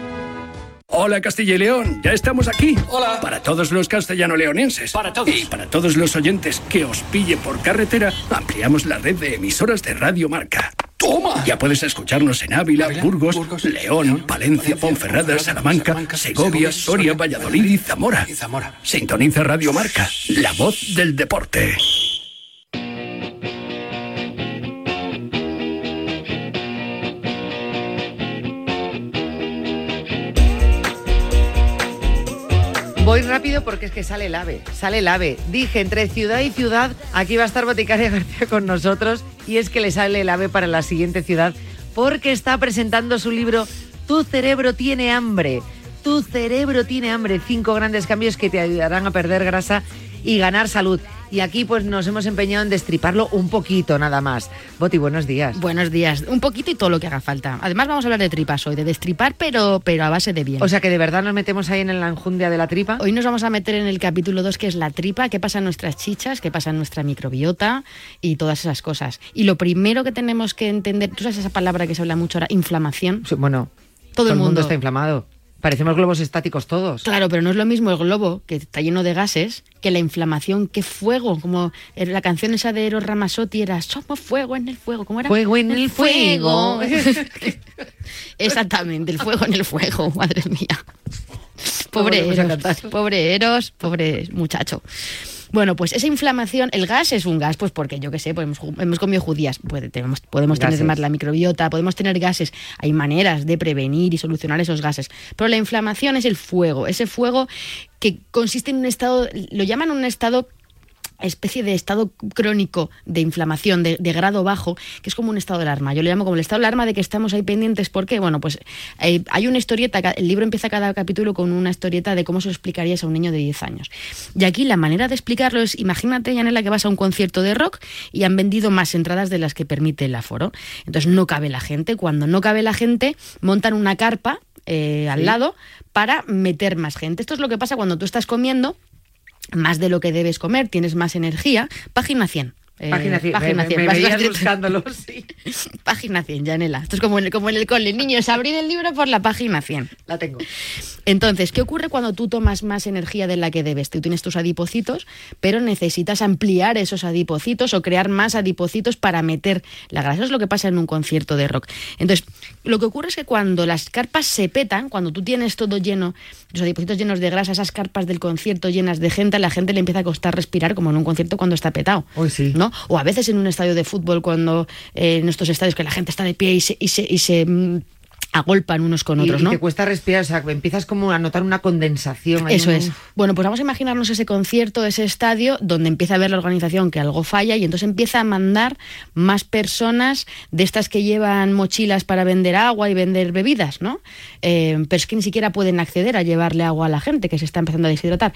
Hola Castilla y León, ya estamos aquí. Hola. Para todos los castellano-leonenses. Para todos. Y para todos los oyentes que os pille por carretera, ampliamos la red de emisoras de Radio Marca. ¡Toma! Ya puedes escucharnos en Ávila, Ávila, Burgos, Burgos, León, León, Palencia, Valencia, Ponferrada, Salamanca, Salamanca, Segovia, Segovia, Soria, Soria, Valladolid y Zamora. y Zamora. Sintoniza Radio Marca, la voz del deporte. Voy rápido porque es que sale el ave, sale el ave. Dije, entre ciudad y ciudad, aquí va a estar Boticaria García con nosotros y es que le sale el ave para la siguiente ciudad porque está presentando su libro Tu cerebro tiene hambre. Tu cerebro tiene hambre. Cinco grandes cambios que te ayudarán a perder grasa y ganar salud. Y aquí pues nos hemos empeñado en destriparlo un poquito nada más. Boti, buenos días. Buenos días. Un poquito y todo lo que haga falta. Además vamos a hablar de tripas hoy, de destripar, pero, pero a base de bien. O sea que de verdad nos metemos ahí en la enjundia de la tripa. Hoy nos vamos a meter en el capítulo 2, que es la tripa, qué pasa en nuestras chichas, qué pasa en nuestra microbiota y todas esas cosas. Y lo primero que tenemos que entender, tú sabes esa palabra que se habla mucho ahora, inflamación. Sí, Bueno, Todo el mundo. está inflamado. Parecemos globos estáticos todos. Claro, pero no es lo mismo el globo, que está lleno de gases, que la inflamación, que fuego, como era la canción esa de Eros Ramazzotti era Somos fuego en el fuego, ¿cómo era? Fuego en el fuego. [laughs] Exactamente, el fuego en el fuego, [laughs] madre mía. Pobre Eros, pobre Eros, pobre muchacho. Bueno, pues esa inflamación, el gas es un gas, pues porque yo qué sé, pues hemos, hemos comido judías, puede- tenemos- podemos Gases. tener más la microbiota, podemos tener gases, hay maneras de prevenir y solucionar esos gases. Pero la inflamación es el fuego, ese fuego que consiste en un estado, lo llaman un estado especie de estado crónico de inflamación de, de grado bajo, que es como un estado de alarma. Yo le llamo como el estado de alarma de que estamos ahí pendientes. ¿Por qué? Bueno, pues eh, hay una historieta, el libro empieza cada capítulo con una historieta de cómo se lo explicarías a un niño de 10 años. Y aquí la manera de explicarlo es, imagínate, Yanela, que vas a un concierto de rock y han vendido más entradas de las que permite el aforo. Entonces no cabe la gente. Cuando no cabe la gente, montan una carpa eh, al lado para meter más gente. Esto es lo que pasa cuando tú estás comiendo más de lo que debes comer, tienes más energía. Página 100. Eh, Página 100. Página me, 100. me veías vas- buscándolo, [laughs] sí. Página 100, Janela. Esto es como en, como en el cole. Niños, abrir el libro por la página 100. La tengo. Entonces, ¿qué ocurre cuando tú tomas más energía de la que debes? Tú tienes tus adipocitos, pero necesitas ampliar esos adipocitos o crear más adipocitos para meter la grasa. Eso es lo que pasa en un concierto de rock. Entonces, lo que ocurre es que cuando las carpas se petan, cuando tú tienes todo lleno, los adipocitos llenos de grasa, esas carpas del concierto llenas de gente, a la gente le empieza a costar respirar como en un concierto cuando está petado. Hoy sí. ¿no? O a veces en un estadio de fútbol, cuando eh, en estos estadios que la gente está de pie y se, y se, y se, mm, agolpan unos con Y- otros, y, ¿no? te cuesta respirar, o sea, empiezas como a notar una condensación. Eso un- es. Bueno, pues vamos a imaginarnos ese concierto, ese estadio, donde empieza a ver la organización que algo falla y entonces empieza a mandar más personas de estas que llevan mochilas para vender agua y vender bebidas, ¿no? Eh, pero es que ni siquiera pueden acceder a llevarle agua a la gente que se está empezando a deshidratar.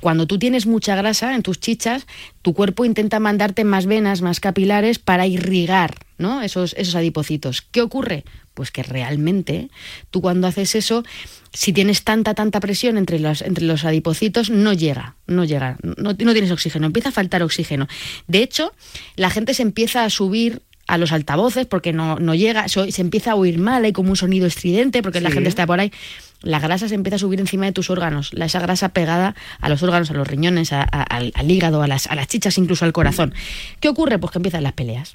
Cuando tú tienes mucha grasa en tus chichas, tu cuerpo intenta mandarte más venas, más capilares para irrigar, ¿no? Esos, esos adipocitos. ¿Qué ocurre? Pues que realmente tú cuando haces eso, si tienes tanta, tanta presión entre los, entre los adipocitos, no llega, no llega, no, no tienes oxígeno, empieza a faltar oxígeno. De hecho, la gente se empieza a subir a los altavoces porque no, no llega, se empieza a oír mal, hay como un sonido estridente porque la gente está por ahí. La grasa se empieza a subir encima de tus órganos, la, esa grasa pegada a los órganos, a los riñones, a- a- al, al hígado, a las, a las chichas, incluso al corazón. ¿Qué ocurre? Pues que empiezan las peleas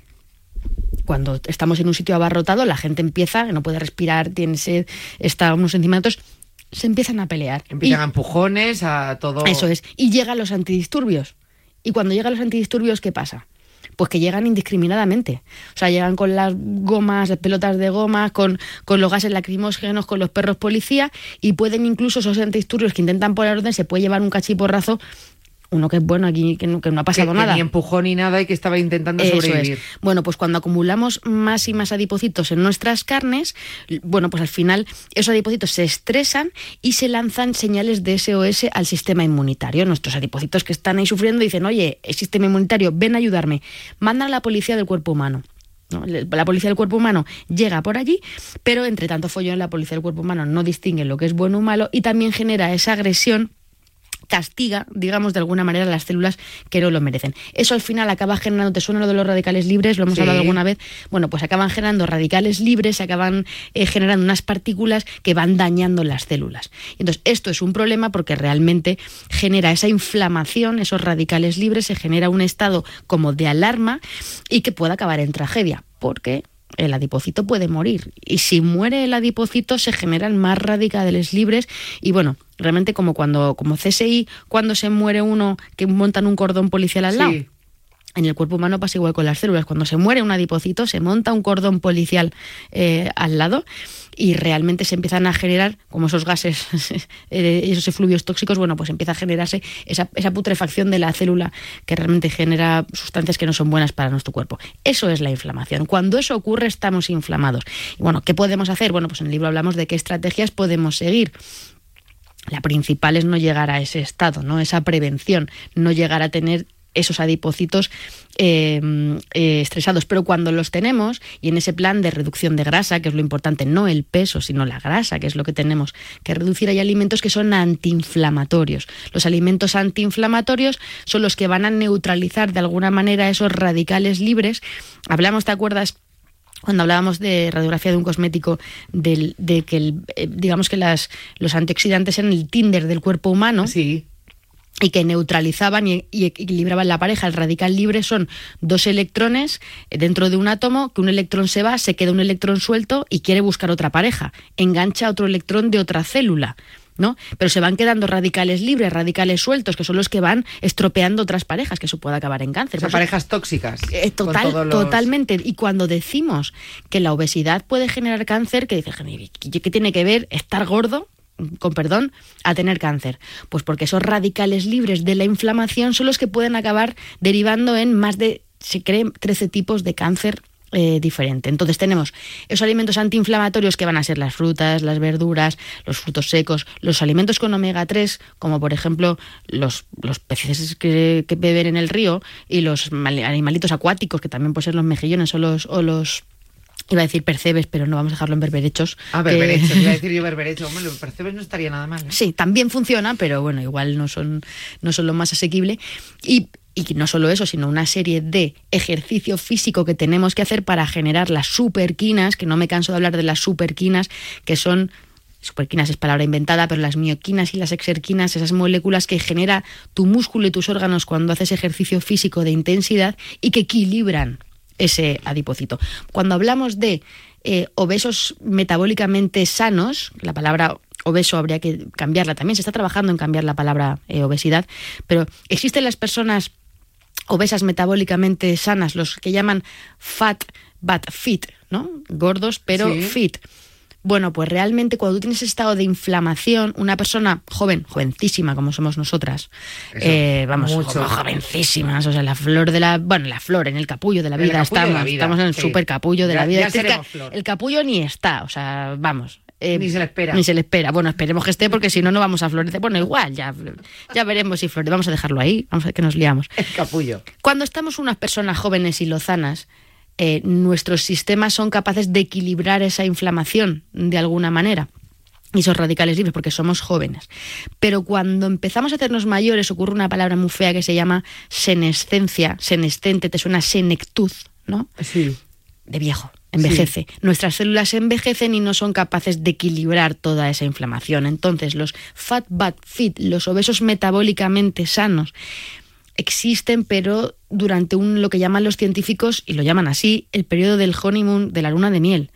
cuando estamos en un sitio abarrotado, la gente empieza, no puede respirar, tiene sed, está unos encima de otros, se empiezan a pelear. Empiezan Y- a empujones, a todo. eso es. Y llegan los antidisturbios. Y cuando llegan los antidisturbios, ¿qué pasa? Pues que llegan indiscriminadamente. O sea, llegan con las gomas, las pelotas de goma, con, con los gases lacrimógenos, con los perros policía, y pueden incluso esos antidisturbios que intentan poner orden, se puede llevar un cachiporrazo, uno que es bueno aquí, que no, que no ha pasado que nada. ni empujó ni nada y que estaba intentando Eso sobrevivir. es. Bueno, pues cuando acumulamos más y más adipocitos en nuestras carnes, bueno, pues al final esos adipocitos se estresan y se lanzan señales de SOS al sistema inmunitario. Nuestros adipocitos que están ahí sufriendo dicen, oye, el sistema inmunitario, ven a ayudarme. Mandan a la policía del cuerpo humano. La policía del cuerpo humano llega por allí, pero entre tanto follón la policía del cuerpo humano no distingue lo que es bueno o malo y también genera esa agresión castiga, digamos, de alguna manera las células que no lo merecen. Eso al final acaba generando, ¿te suena lo de los radicales libres? Lo hemos hablado alguna vez. Bueno, pues acaban generando radicales libres, se acaban eh, generando unas partículas que van dañando las células. Entonces, esto es un problema porque realmente genera esa inflamación, esos radicales libres, se genera un estado como de alarma y que puede acabar en tragedia, porque el adipocito puede morir. Y si muere el adipocito, se generan más radicales libres. Y bueno, realmente como cuando, como CSI, cuando se muere uno que montan un cordón policial al lado. En el cuerpo humano pasa igual con las células. Cuando se muere un adipocito, se monta un cordón policial eh, al lado y realmente se empiezan a generar, como esos gases, [laughs] eh, esos efluvios tóxicos, bueno, pues empieza a generarse esa, esa, putrefacción de la célula que realmente genera sustancias que no son buenas para nuestro cuerpo. Eso es la inflamación. Cuando eso ocurre, estamos inflamados. Y bueno, ¿qué podemos hacer? Bueno, pues en el libro hablamos de qué estrategias podemos seguir. La principal es no llegar a ese estado, ¿no? Esa prevención, no llegar a tener esos adipocitos eh, eh, estresados. Pero cuando los tenemos, y en ese plan de reducción de grasa, que es lo importante, no el peso, sino la grasa, que es lo que tenemos que reducir, hay alimentos que son antiinflamatorios. Los alimentos antiinflamatorios son los que van a neutralizar de alguna manera esos radicales libres. Hablamos, ¿te acuerdas? Cuando hablábamos de radiografía de un cosmético, de que el, eh, digamos que las, los antioxidantes en el Tinder del cuerpo humano. Sí y que neutralizaban y, equilibraban la pareja. El radical libre son dos electrones dentro de un átomo, que un electrón se va, se queda un electrón suelto y quiere buscar otra pareja. Engancha otro electrón de otra célula. ¿No? Pero se van quedando radicales libres, radicales sueltos, que son los que van estropeando otras parejas, que eso puede acabar en cáncer. O parejas tóxicas. Eh, total, Totalmente. Y cuando decimos que la obesidad puede generar cáncer, que dice, ¿qué tiene que ver estar gordo con perdón, a tener cáncer? Pues porque esos radicales libres de la inflamación son los que pueden acabar derivando en más de, se creen, 13 tipos de cáncer eh, diferente. Entonces tenemos esos alimentos antiinflamatorios que van a ser las frutas, las verduras, los frutos secos, los alimentos con omega 3, como por ejemplo los, los peces que, beben en el río y los animalitos acuáticos, que también pueden ser los mejillones o los, o los Iba a decir percebes, pero no vamos a dejarlo en berberechos. Ah, berberechos, iba a decir yo [laughs] berberechos. Hombre, los percebes no estaría nada mal. ¿eh? Sí, también funciona, pero bueno, igual no son, no son lo más asequible. Y, y no solo eso, sino una serie de ejercicio físico que tenemos que hacer para generar las superquinas, que no me canso de hablar de las superquinas, que son superquinas es palabra inventada, pero las mioquinas y las exerquinas, esas moléculas que genera tu músculo y tus órganos cuando haces ejercicio físico de intensidad y que equilibran ese adipocito. Cuando hablamos de eh, obesos metabólicamente sanos, la palabra obeso habría que cambiarla también, se está trabajando en cambiar la palabra eh, obesidad, pero existen las personas obesas metabólicamente sanas, los que llaman fat but fit, ¿no? Gordos pero fit. Bueno, pues realmente cuando tú tienes estado de inflamación, una persona joven, jovencísima como somos nosotras, eh, vamos, mucho. jovencísimas, o sea, la flor de la, bueno, la flor en el capullo de la vida, estamos, estamos en el super capullo de la vida. el capullo ni está, o sea, vamos, eh, ni se le espera. Ni se le espera. Bueno, esperemos que esté porque si no, no vamos a florecer. Bueno, igual, ya, ya veremos si florece. Vamos a dejarlo ahí, vamos a ver que nos liamos. El [laughs] capullo. Cuando estamos unas personas jóvenes y lozanas, eh, nuestros sistemas son capaces de equilibrar esa inflamación de alguna manera y esos radicales libres porque somos jóvenes. Pero cuando empezamos a hacernos mayores ocurre una palabra muy fea que se llama senescencia, senescente, te suena senectud, ¿no? Sí. De viejo, envejece. Nuestras células envejecen y no son capaces de equilibrar toda esa inflamación. Entonces, los fat but fit, los obesos metabólicamente sanos, existen, pero durante un, lo que llaman los científicos, y lo llaman así, el periodo del honeymoon, de la luna de miel,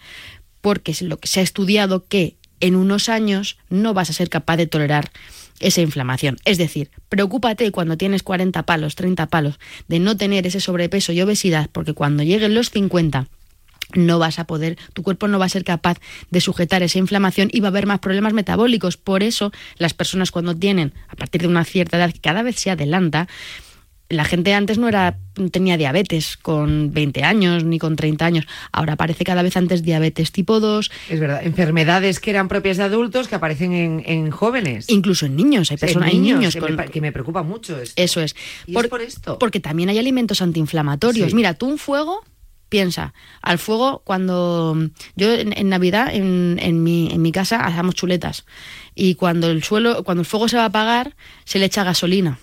porque es lo que se ha estudiado que en unos años no vas a ser capaz de tolerar esa inflamación. Es decir, preocúpate cuando tienes 40 palos, 30 palos, de no tener ese sobrepeso y obesidad, porque cuando lleguen los 50 no vas a poder, tu cuerpo no va a ser capaz de sujetar esa inflamación y va a haber más problemas metabólicos. Por eso, las personas cuando tienen, a partir de una cierta edad, que cada vez se adelanta, la gente antes no era tenía diabetes con 20 años ni con 30 años. Ahora aparece cada vez antes diabetes tipo 2. Es verdad, enfermedades que eran propias de adultos que aparecen en, jóvenes. Incluso en niños, hay personas, hay niños, que, me, preocupa mucho esto. Eso es. por, esto. Porque también hay alimentos antiinflamatorios. Mira, tú un fuego Piensa, al fuego cuando yo en, Navidad en, en, mi, en mi casa hacemos chuletas. Y cuando el suelo, cuando el fuego se va a apagar, se le echa gasolina.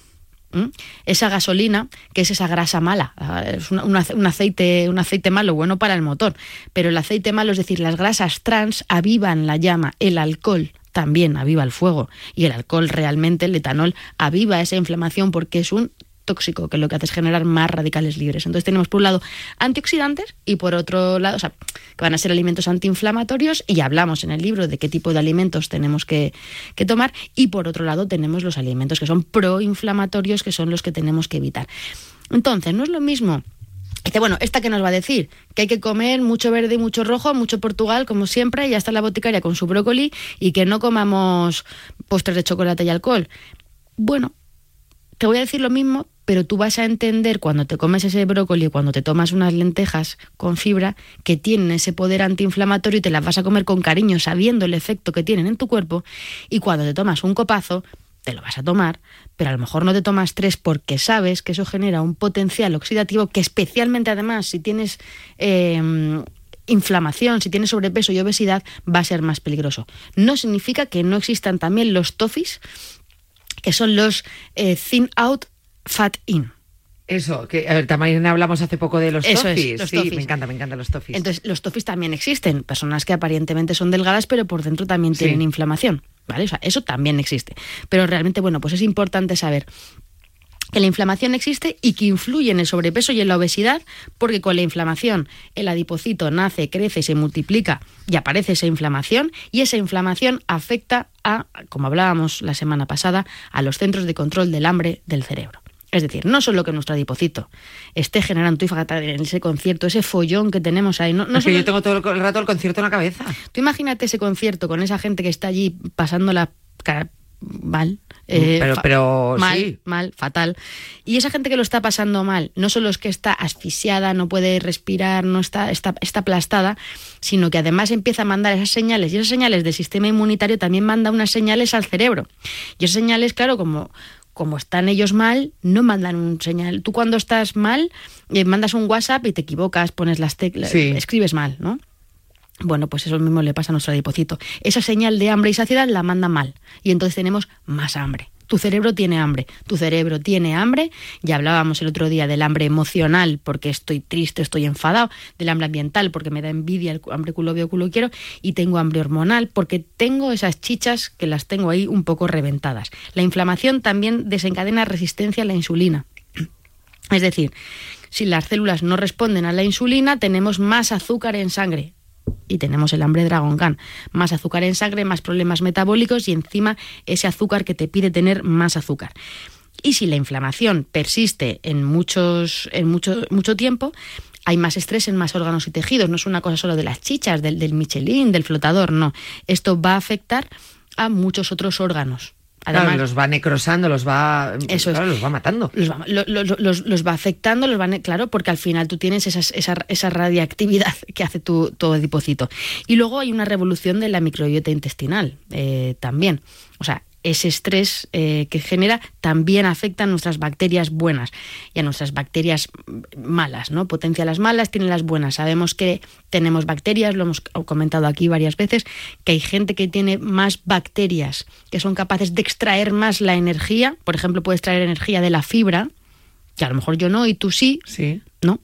Esa gasolina, que es esa grasa mala, ah, es un, aceite, un aceite malo, bueno para el motor, pero el aceite malo, es decir, las grasas trans avivan la llama, el alcohol también aviva el fuego. Y el alcohol realmente, el etanol, aviva esa inflamación porque es un tóxico, que lo que hace es generar más radicales libres. Entonces tenemos por un lado antioxidantes y por otro lado, o sea, que van a ser alimentos antiinflamatorios y hablamos en el libro de qué tipo de alimentos tenemos que, que tomar y por otro lado tenemos los alimentos que son proinflamatorios, que son los que tenemos que evitar. Entonces, no es lo mismo Dice, bueno, ¿esta que nos va a decir? Que hay que comer mucho verde y mucho rojo, mucho Portugal, como siempre, y ya está la boticaria con su brócoli, y que no comamos postres de chocolate y alcohol. Bueno, te voy a decir lo mismo, pero tú vas a entender cuando te comes ese brócoli, cuando te tomas unas lentejas con fibra, que tienen ese poder antiinflamatorio y te las vas a comer con cariño, sabiendo el efecto que tienen en tu cuerpo, y cuando te tomas un copazo, te lo vas a tomar, pero a lo mejor no te tomas tres porque sabes que eso genera un potencial oxidativo que especialmente además si tienes... Em, inflamación, si tienes sobrepeso y obesidad, va a ser más peligroso. No significa que no existan también los TOFIs, que son los eh, thin out Fat In. Eso, que a ver, también hablamos hace poco de los Eso sí, me encanta, me encantan los toffees. Entonces, los toffees también existen, personas que aparentemente son delgadas, pero por dentro también tienen inflamación, ¿vale? O sea, eso también existe. Pero realmente, bueno, pues es importante saber que la inflamación existe y que influye en el sobrepeso y en la obesidad, porque con la inflamación el adipocito nace, crece, se multiplica y aparece esa inflamación y esa inflamación afecta a, como hablábamos la semana pasada, a los centros de control del hambre del cerebro. Es decir, no solo que nuestro adipocito esté generando, en ese concierto, ese follón que tenemos ahí. No, no es que yo tengo todo el rato el concierto en la cabeza. Tú imagínate ese concierto con esa gente que está allí pasando la mal. Eh, pero, pero mal, mal, fatal. Y esa gente que lo está pasando mal, no solo es que está asfixiada, no puede respirar, no está, está, está aplastada, sino que además empieza a mandar esas señales. Y esas señales del sistema inmunitario también manda unas señales al cerebro. Y esas señales, claro, como, como están ellos mal, no mandan un señal. Tú cuando estás mal, eh, mandas un WhatsApp y te equivocas, pones las teclas, escribes mal, ¿no? Bueno, pues eso mismo le pasa a nuestro adipocito. Esa señal de hambre y saciedad la manda mal y entonces tenemos más hambre. Tu cerebro tiene hambre, tu cerebro tiene hambre, ya hablábamos el otro día del hambre emocional porque estoy triste, estoy enfadado, del hambre ambiental porque me da envidia el hambre culo veo culo quiero y tengo hambre hormonal porque tengo esas chichas que las tengo ahí un poco reventadas. La inflamación también desencadena resistencia a la insulina. Es decir, si las células no responden a la insulina, tenemos más azúcar en sangre y tenemos el hambre Dragon Khan. Más azúcar en sangre, más problemas metabólicos y encima ese azúcar que te pide tener más azúcar. Y si la inflamación persiste en, muchos, en mucho, mucho tiempo, hay más estrés en más órganos y tejidos. No es una cosa solo de las chichas, del, del Michelin, del flotador, no. Esto va a afectar a muchos otros órganos. Además, los va necrosando, los va, eso los va matando. Los va, los, va afectando, los va, claro, porque al final tú tienes esa, esa, radiactividad [laughs] que hace tu, tu adipocito. Y luego hay una revolución de la microbiota intestinal eh, también. O sea, ese estrés eh, que genera también afecta a nuestras bacterias buenas y a nuestras bacterias malas, ¿no? Potencia las malas, tiene las buenas. Sabemos que tenemos bacterias, lo hemos comentado aquí varias veces, que hay gente que tiene más bacterias que son capaces de extraer más la energía. Por ejemplo, puede extraer energía de la fibra, que a lo mejor yo no y tú sí. Sí. ¿no?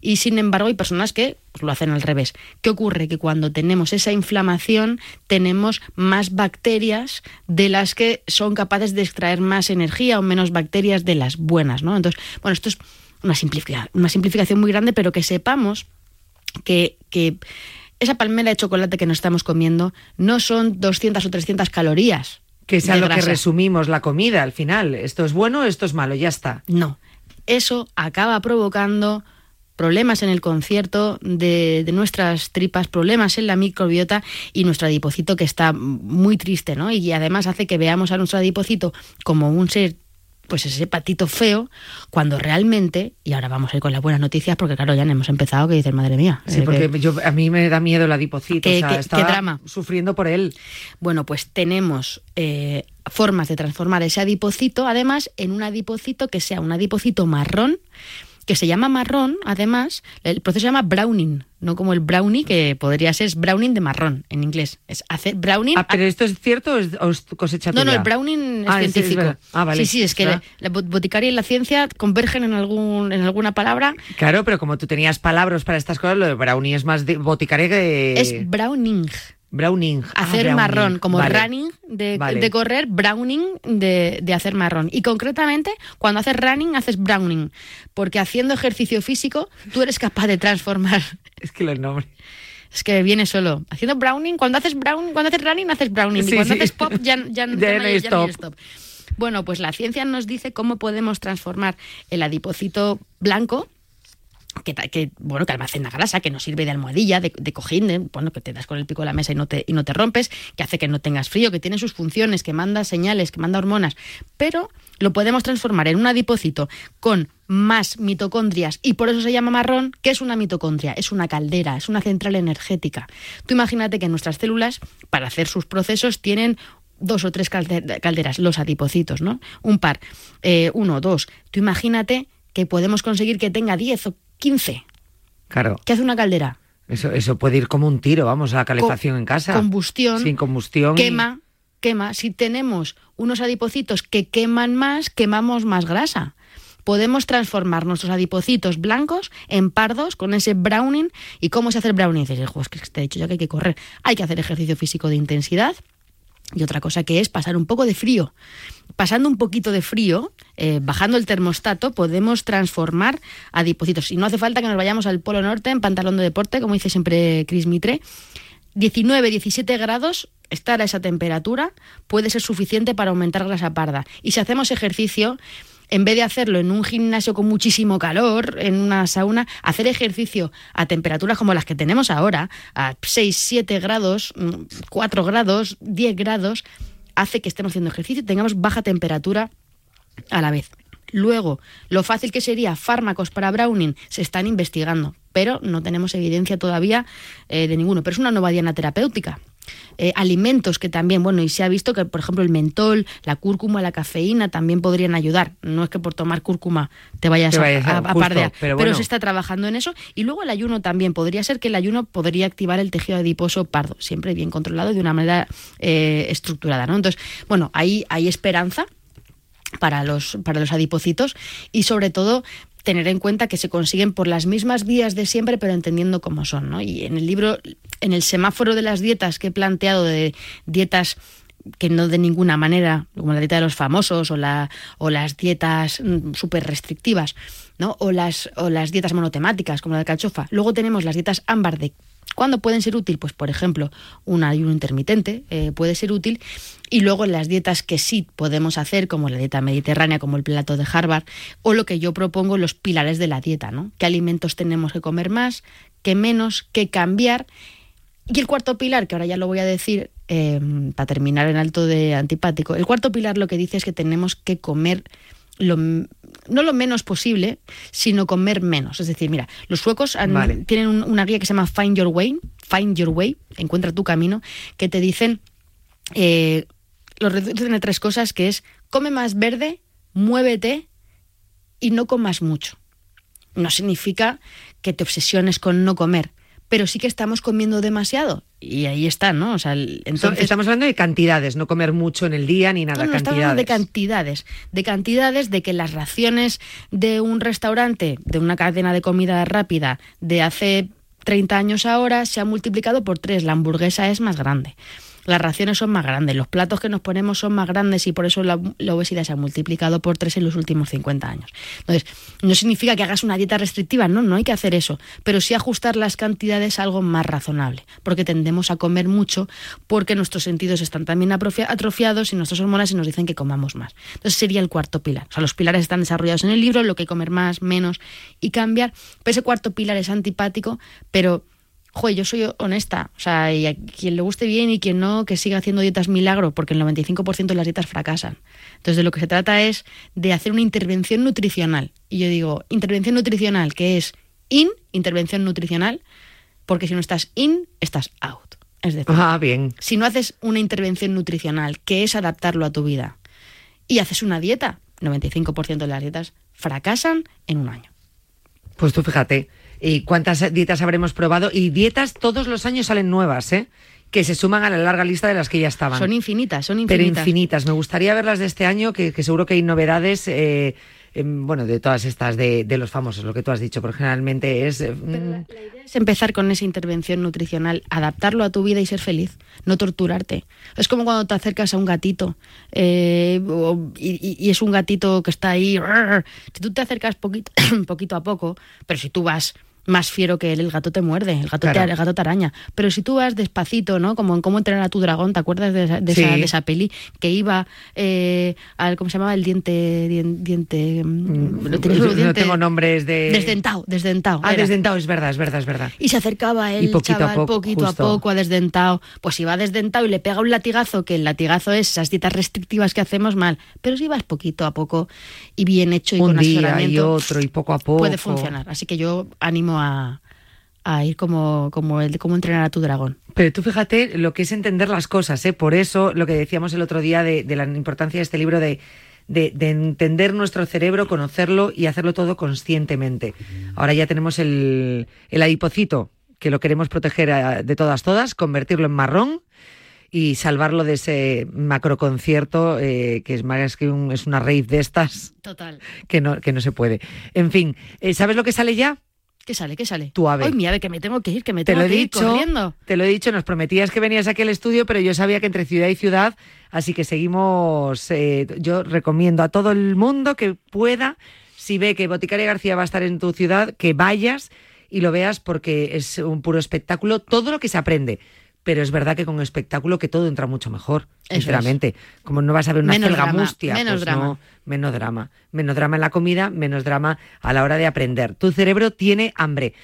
Y sin embargo hay personas que pues, lo hacen al revés. ¿Qué ocurre? Que cuando tenemos esa inflamación tenemos más bacterias de las que son capaces de extraer más energía o menos bacterias de las buenas, ¿no? Entonces, bueno, esto es una simplificación, una simplificación muy grande, pero que sepamos que, que esa palmera de chocolate que nos estamos comiendo no son 200 o 300 calorías. Que sea lo que resumimos la comida al final. Esto es bueno, esto es malo, ya está. No, eso acaba provocando problemas en el concierto de, nuestras tripas, problemas en la microbiota y nuestro adipocito que está muy triste, ¿no? Y además hace que veamos a nuestro adipocito como un ser pues ese patito feo, cuando realmente, y ahora vamos a ir con las buenas noticias, porque claro, ya hemos empezado, que dices, madre mía. Sí, porque yo, a mí me da miedo el adipocito, ¿Qué, o sea, drama? sufriendo por él. Bueno, pues tenemos eh, formas de transformar ese adipocito, además, en un adipocito que sea un adipocito marrón, que se llama marrón, además, el proceso se llama browning, no como el brownie, que podría ser es browning de marrón en inglés. Es hacer browning. Ah, pero esto es cierto o es, es cosecha No, no, el browning es Ah, es científico. verdad. Ah, vale. Sí, sí, es que Claro. la bot- boticaria y la ciencia convergen en algún en alguna palabra. Claro, pero como tú tenías palabras para estas cosas, lo de brownie es más de boticaria que... Es browning. Browning. Ah, Hacer browning. marrón, como Vale. running de, Vale. de correr, browning de, de hacer marrón. Y concretamente, cuando haces running, haces browning. Porque haciendo ejercicio físico, tú eres capaz de transformar. [laughs] Es que los nombres... Es que viene solo. Haciendo browning, cuando haces browning, cuando haces running, haces browning. Sí, y cuando sí. haces pop, ya, ya, [laughs] no no hay, hay ya no hay stop. stop. Bueno, pues la ciencia nos dice cómo podemos transformar el adipocito blanco que, que, bueno que almacena grasa, que nos sirve de almohadilla, de, de cojín, de- bueno, que te das con el pico de la mesa y no, te, y no te rompes, que hace que no tengas frío, que tiene sus funciones, que manda señales, que manda hormonas, pero lo podemos transformar en un adipocito con más mitocondrias y por eso se llama marrón. ¿Qué es una mitocondria? Es una caldera, es una central energética. Tú imagínate que nuestras células, para hacer sus procesos, tienen dos o tres calde- calderas, los adipocitos, ¿no? Un par, eh, uno, dos. Tú imagínate que podemos conseguir que tenga 10 o 15. Claro. ¿Qué hace una caldera? Eso, eso puede ir como un tiro, vamos, a la calefacción Co- en casa. Combustión. Sin combustión. y- Quema, quema. Si tenemos unos adipocitos que queman más, quemamos más grasa. Podemos transformar nuestros adipocitos blancos en pardos con ese browning. ¿Y cómo se hace el browning? Dices, "Jo, es que te he dicho ya que hay que correr. Hay que hacer ejercicio físico de intensidad. Y otra cosa que es pasar un poco de frío. Pasando un poquito de frío, eh, bajando el termostato, podemos transformar adipocitos. Y no hace falta que nos vayamos al Polo Norte en pantalón de deporte, como dice siempre Chris Mitre. 19, 17 grados, estar a esa temperatura puede ser suficiente para aumentar grasa parda. Y si hacemos ejercicio, en vez de hacerlo en un gimnasio con muchísimo calor, en una sauna, hacer ejercicio a temperaturas como las que tenemos ahora, a 6, 7 grados, mm, 4 grados, 10 grados, hace que estemos haciendo ejercicio y tengamos baja temperatura a la vez. Luego, lo fácil que sería fármacos para Browning se están investigando, pero no tenemos evidencia todavía eh, de ninguno. Pero es una nueva terapéutica. Eh, alimentos que también, bueno, y se ha visto que, por ejemplo, el mentol, la cúrcuma, la cafeína también podrían ayudar. No es que por tomar cúrcuma te vayas, Te vayas a, a- a- a justo, pardear, pero pero, se está trabajando en eso. Y luego el ayuno también. Podría ser que el ayuno podría activar el tejido adiposo pardo, siempre bien controlado de una manera eh, estructurada. ¿no? Entonces, bueno, ahí hay esperanza para los, para los adipocitos y sobre todo tener en cuenta que se consiguen por las mismas vías de siempre, pero entendiendo cómo son. ¿no? Y en el libro, en el semáforo de las dietas que he planteado de dietas que no de ninguna manera, como la dieta de los famosos o, la, o las dietas súper restrictivas, ¿no? o, las, o las dietas monotemáticas, como la de cachofa. Luego tenemos las dietas ámbar de ¿Cuándo pueden ser útil? Pues, por ejemplo, un ayuno intermitente eh, puede ser útil. Y luego las dietas que sí podemos hacer, como la dieta mediterránea, como el plato de Harvard, o lo que yo propongo, los pilares de la dieta, ¿no? ¿Qué alimentos tenemos que comer más? ¿Qué menos? ¿Qué cambiar? Y el cuarto pilar, que ahora ya lo voy a decir eh, para terminar en alto de antipático, el cuarto pilar lo que dice es que tenemos que comer lo, no lo menos posible, sino comer menos. Es decir, mira, los suecos han- Vale. tienen un- una guía que se llama Find Your Way, Find Your Way, encuentra tu camino, que te dicen, eh, lo reducen a tres cosas, que es come más verde, muévete y no comas mucho. No significa que te obsesiones con no comer, pero sí que estamos comiendo demasiado. Y ahí está, ¿no? O sea, entonces... Estamos hablando de cantidades, no comer mucho en el día ni nada, No, no, estamos hablando cantidades. de cantidades. De cantidades de que las raciones de un restaurante, de una cadena de comida rápida de hace 30 años ahora, se ha multiplicado por tres. La hamburguesa es más grande. Las raciones son más grandes, los platos que nos ponemos son más grandes y por eso la, obesidad se ha multiplicado por tres en los últimos 50 años. Entonces, no significa que hagas una dieta restrictiva, no, no hay que hacer eso, pero sí ajustar las cantidades a algo más razonable, porque tendemos a comer mucho porque nuestros sentidos están también atrofia- atrofiados y nuestras hormonas y nos dicen que comamos más. Entonces sería el cuarto pilar. O sea, los pilares están desarrollados en el libro, lo que comer más, menos y cambiar. Pero ese cuarto pilar es antipático, pero Joder, yo soy honesta, o sea, y a quien le guste bien y quien no, que siga haciendo dietas milagro, porque el 95% de las dietas fracasan. Entonces, de lo que se trata es de hacer una intervención nutricional. Y yo digo, intervención nutricional, que es in, intervención nutricional, porque si no estás in, estás out. Es decir, Ah, bien. si no haces una intervención nutricional, que es adaptarlo a tu vida, y haces una dieta, 95% de las dietas fracasan en un año. Pues tú fíjate, ¿y cuántas dietas habremos probado? Y dietas todos los años salen nuevas, ¿eh? que se suman a la larga lista de las que ya estaban. Son infinitas, son infinitas. Pero infinitas. Me gustaría verlas de este año, que, seguro que hay novedades. Eh, bueno, de todas estas de, los famosos, lo que tú has dicho, porque generalmente es... Eh, la, idea es empezar con esa intervención nutricional, adaptarlo a tu vida y ser feliz, no torturarte. Es como cuando te acercas a un gatito eh, y, es un gatito que está ahí, si tú te acercas poquito, [coughs] poquito a poco, pero si tú vas más fiero que él, el gato te muerde, el gato, te, el gato te araña. Pero si tú vas despacito, ¿no? Como en cómo entrenar a tu dragón, ¿te acuerdas de esa, de, esa, peli? Que iba eh, al, ¿cómo se llamaba? El diente... diente, mm, no, tengo nombres de... Desdentado, desdentado. Ah, desdentado, es verdad, es verdad, es verdad. Y se acercaba él, poquito a poco, poquito a poco, a desdentado. Pues si va desdentado y le pega un latigazo, que el latigazo es esas dietas restrictivas que hacemos mal. Pero si vas poquito a poco y bien hecho y un con día y otro y poco a poco. Puede funcionar. Así que yo animo a, ir como, como el de cómo entrenar a tu dragón. Pero tú fíjate lo que es entender las cosas, ¿eh? por eso lo que decíamos el otro día de, la importancia de este libro de, de, entender nuestro cerebro, conocerlo y hacerlo todo conscientemente. Ahora ya tenemos el, el adipocito, que lo queremos proteger de todas, todas, convertirlo en marrón y salvarlo de ese macroconcierto eh, que es más que un, es una raíz de estas. Total. Que no, que no se puede. En fin, eh, ¿sabes lo que sale ya? ¿Qué sale? ¿Qué sale? Tu ave. Ay, mi ave, que me tengo que ir, que me tengo te lo he que dicho, ir corriendo. Te lo he dicho, nos prometías que venías aquí al estudio, pero yo sabía que entre ciudad y ciudad, así que seguimos. Eh, yo recomiendo a todo el mundo que pueda, si ve que Boticaria García va a estar en tu ciudad, que vayas y lo veas porque es un puro espectáculo, todo lo que se aprende pero es verdad que con espectáculo que todo entra mucho mejor, sinceramente. Como no vas a ver una menos mustia, menos pues drama. menos drama. Menos drama en la comida, menos drama a la hora de aprender. Tu cerebro tiene hambre.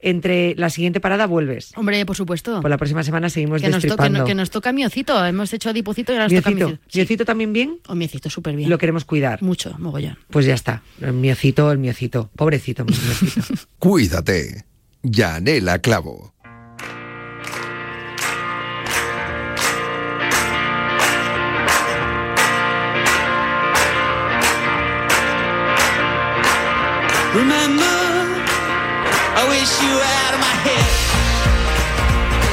Entre la siguiente parada vuelves. Hombre, por supuesto. Por la próxima semana seguimos que destripando. Nos que, nos toca miocito. Hemos hecho adipocito y ahora nos toca miocito. ¿Miocito también bien? O miocito súper bien. Lo queremos cuidar. Mucho, mogollón. Pues ya está. El miocito, el miocito. Pobrecito, mi miocito. [laughs] Cuídate. Yanela Clavo.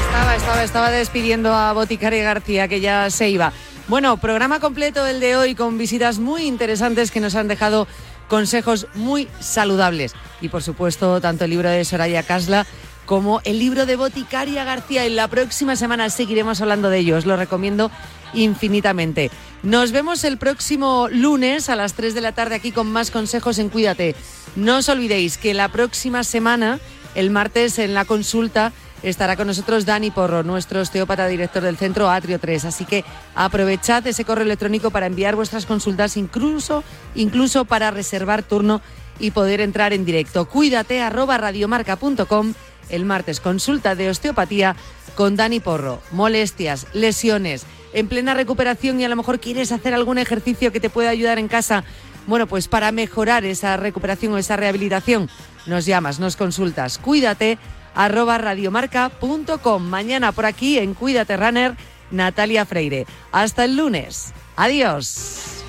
Estaba, estaba, estaba despidiendo a Boticaria García, que ya se iba. Bueno, programa completo el de hoy con visitas muy interesantes que nos han dejado consejos muy saludables. Y por supuesto, tanto el libro de Soraya Casla como el libro de Boticaria García. En la próxima semana seguiremos hablando de ellos. Lo recomiendo infinitamente. Nos vemos el próximo lunes a las 3 de la tarde aquí con más consejos en Cuídate. No os olvidéis que la próxima semana, el martes en la consulta, estará con nosotros Dani Porro, nuestro osteópata director del centro Atrio 3. Así que aprovechad ese correo electrónico para enviar vuestras consultas, incluso, incluso para reservar turno y poder entrar en directo. Cuídate arroba radiomarca.com. El martes consulta de osteopatía con Dani Porro. Molestias, lesiones, en plena recuperación y a lo mejor quieres hacer algún ejercicio que te pueda ayudar en casa. Bueno, pues para mejorar esa recuperación o esa rehabilitación, nos llamas, nos consultas. Cuídate arroba radiomarca.com. Mañana por aquí en Cuídate Runner, Natalia Freire. Hasta el lunes. Adiós.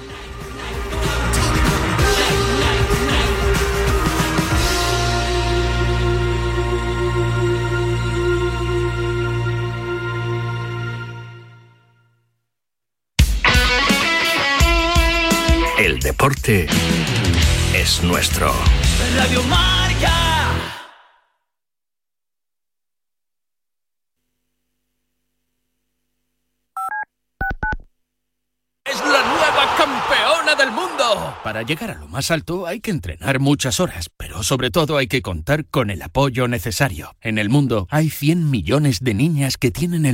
El deporte es nuestro. Radio Marca. Es la nueva campeona del mundo. Para llegar a lo más alto hay que entrenar muchas horas, pero sobre todo hay que contar con el apoyo necesario. En el mundo hay 100 millones de niñas que tienen el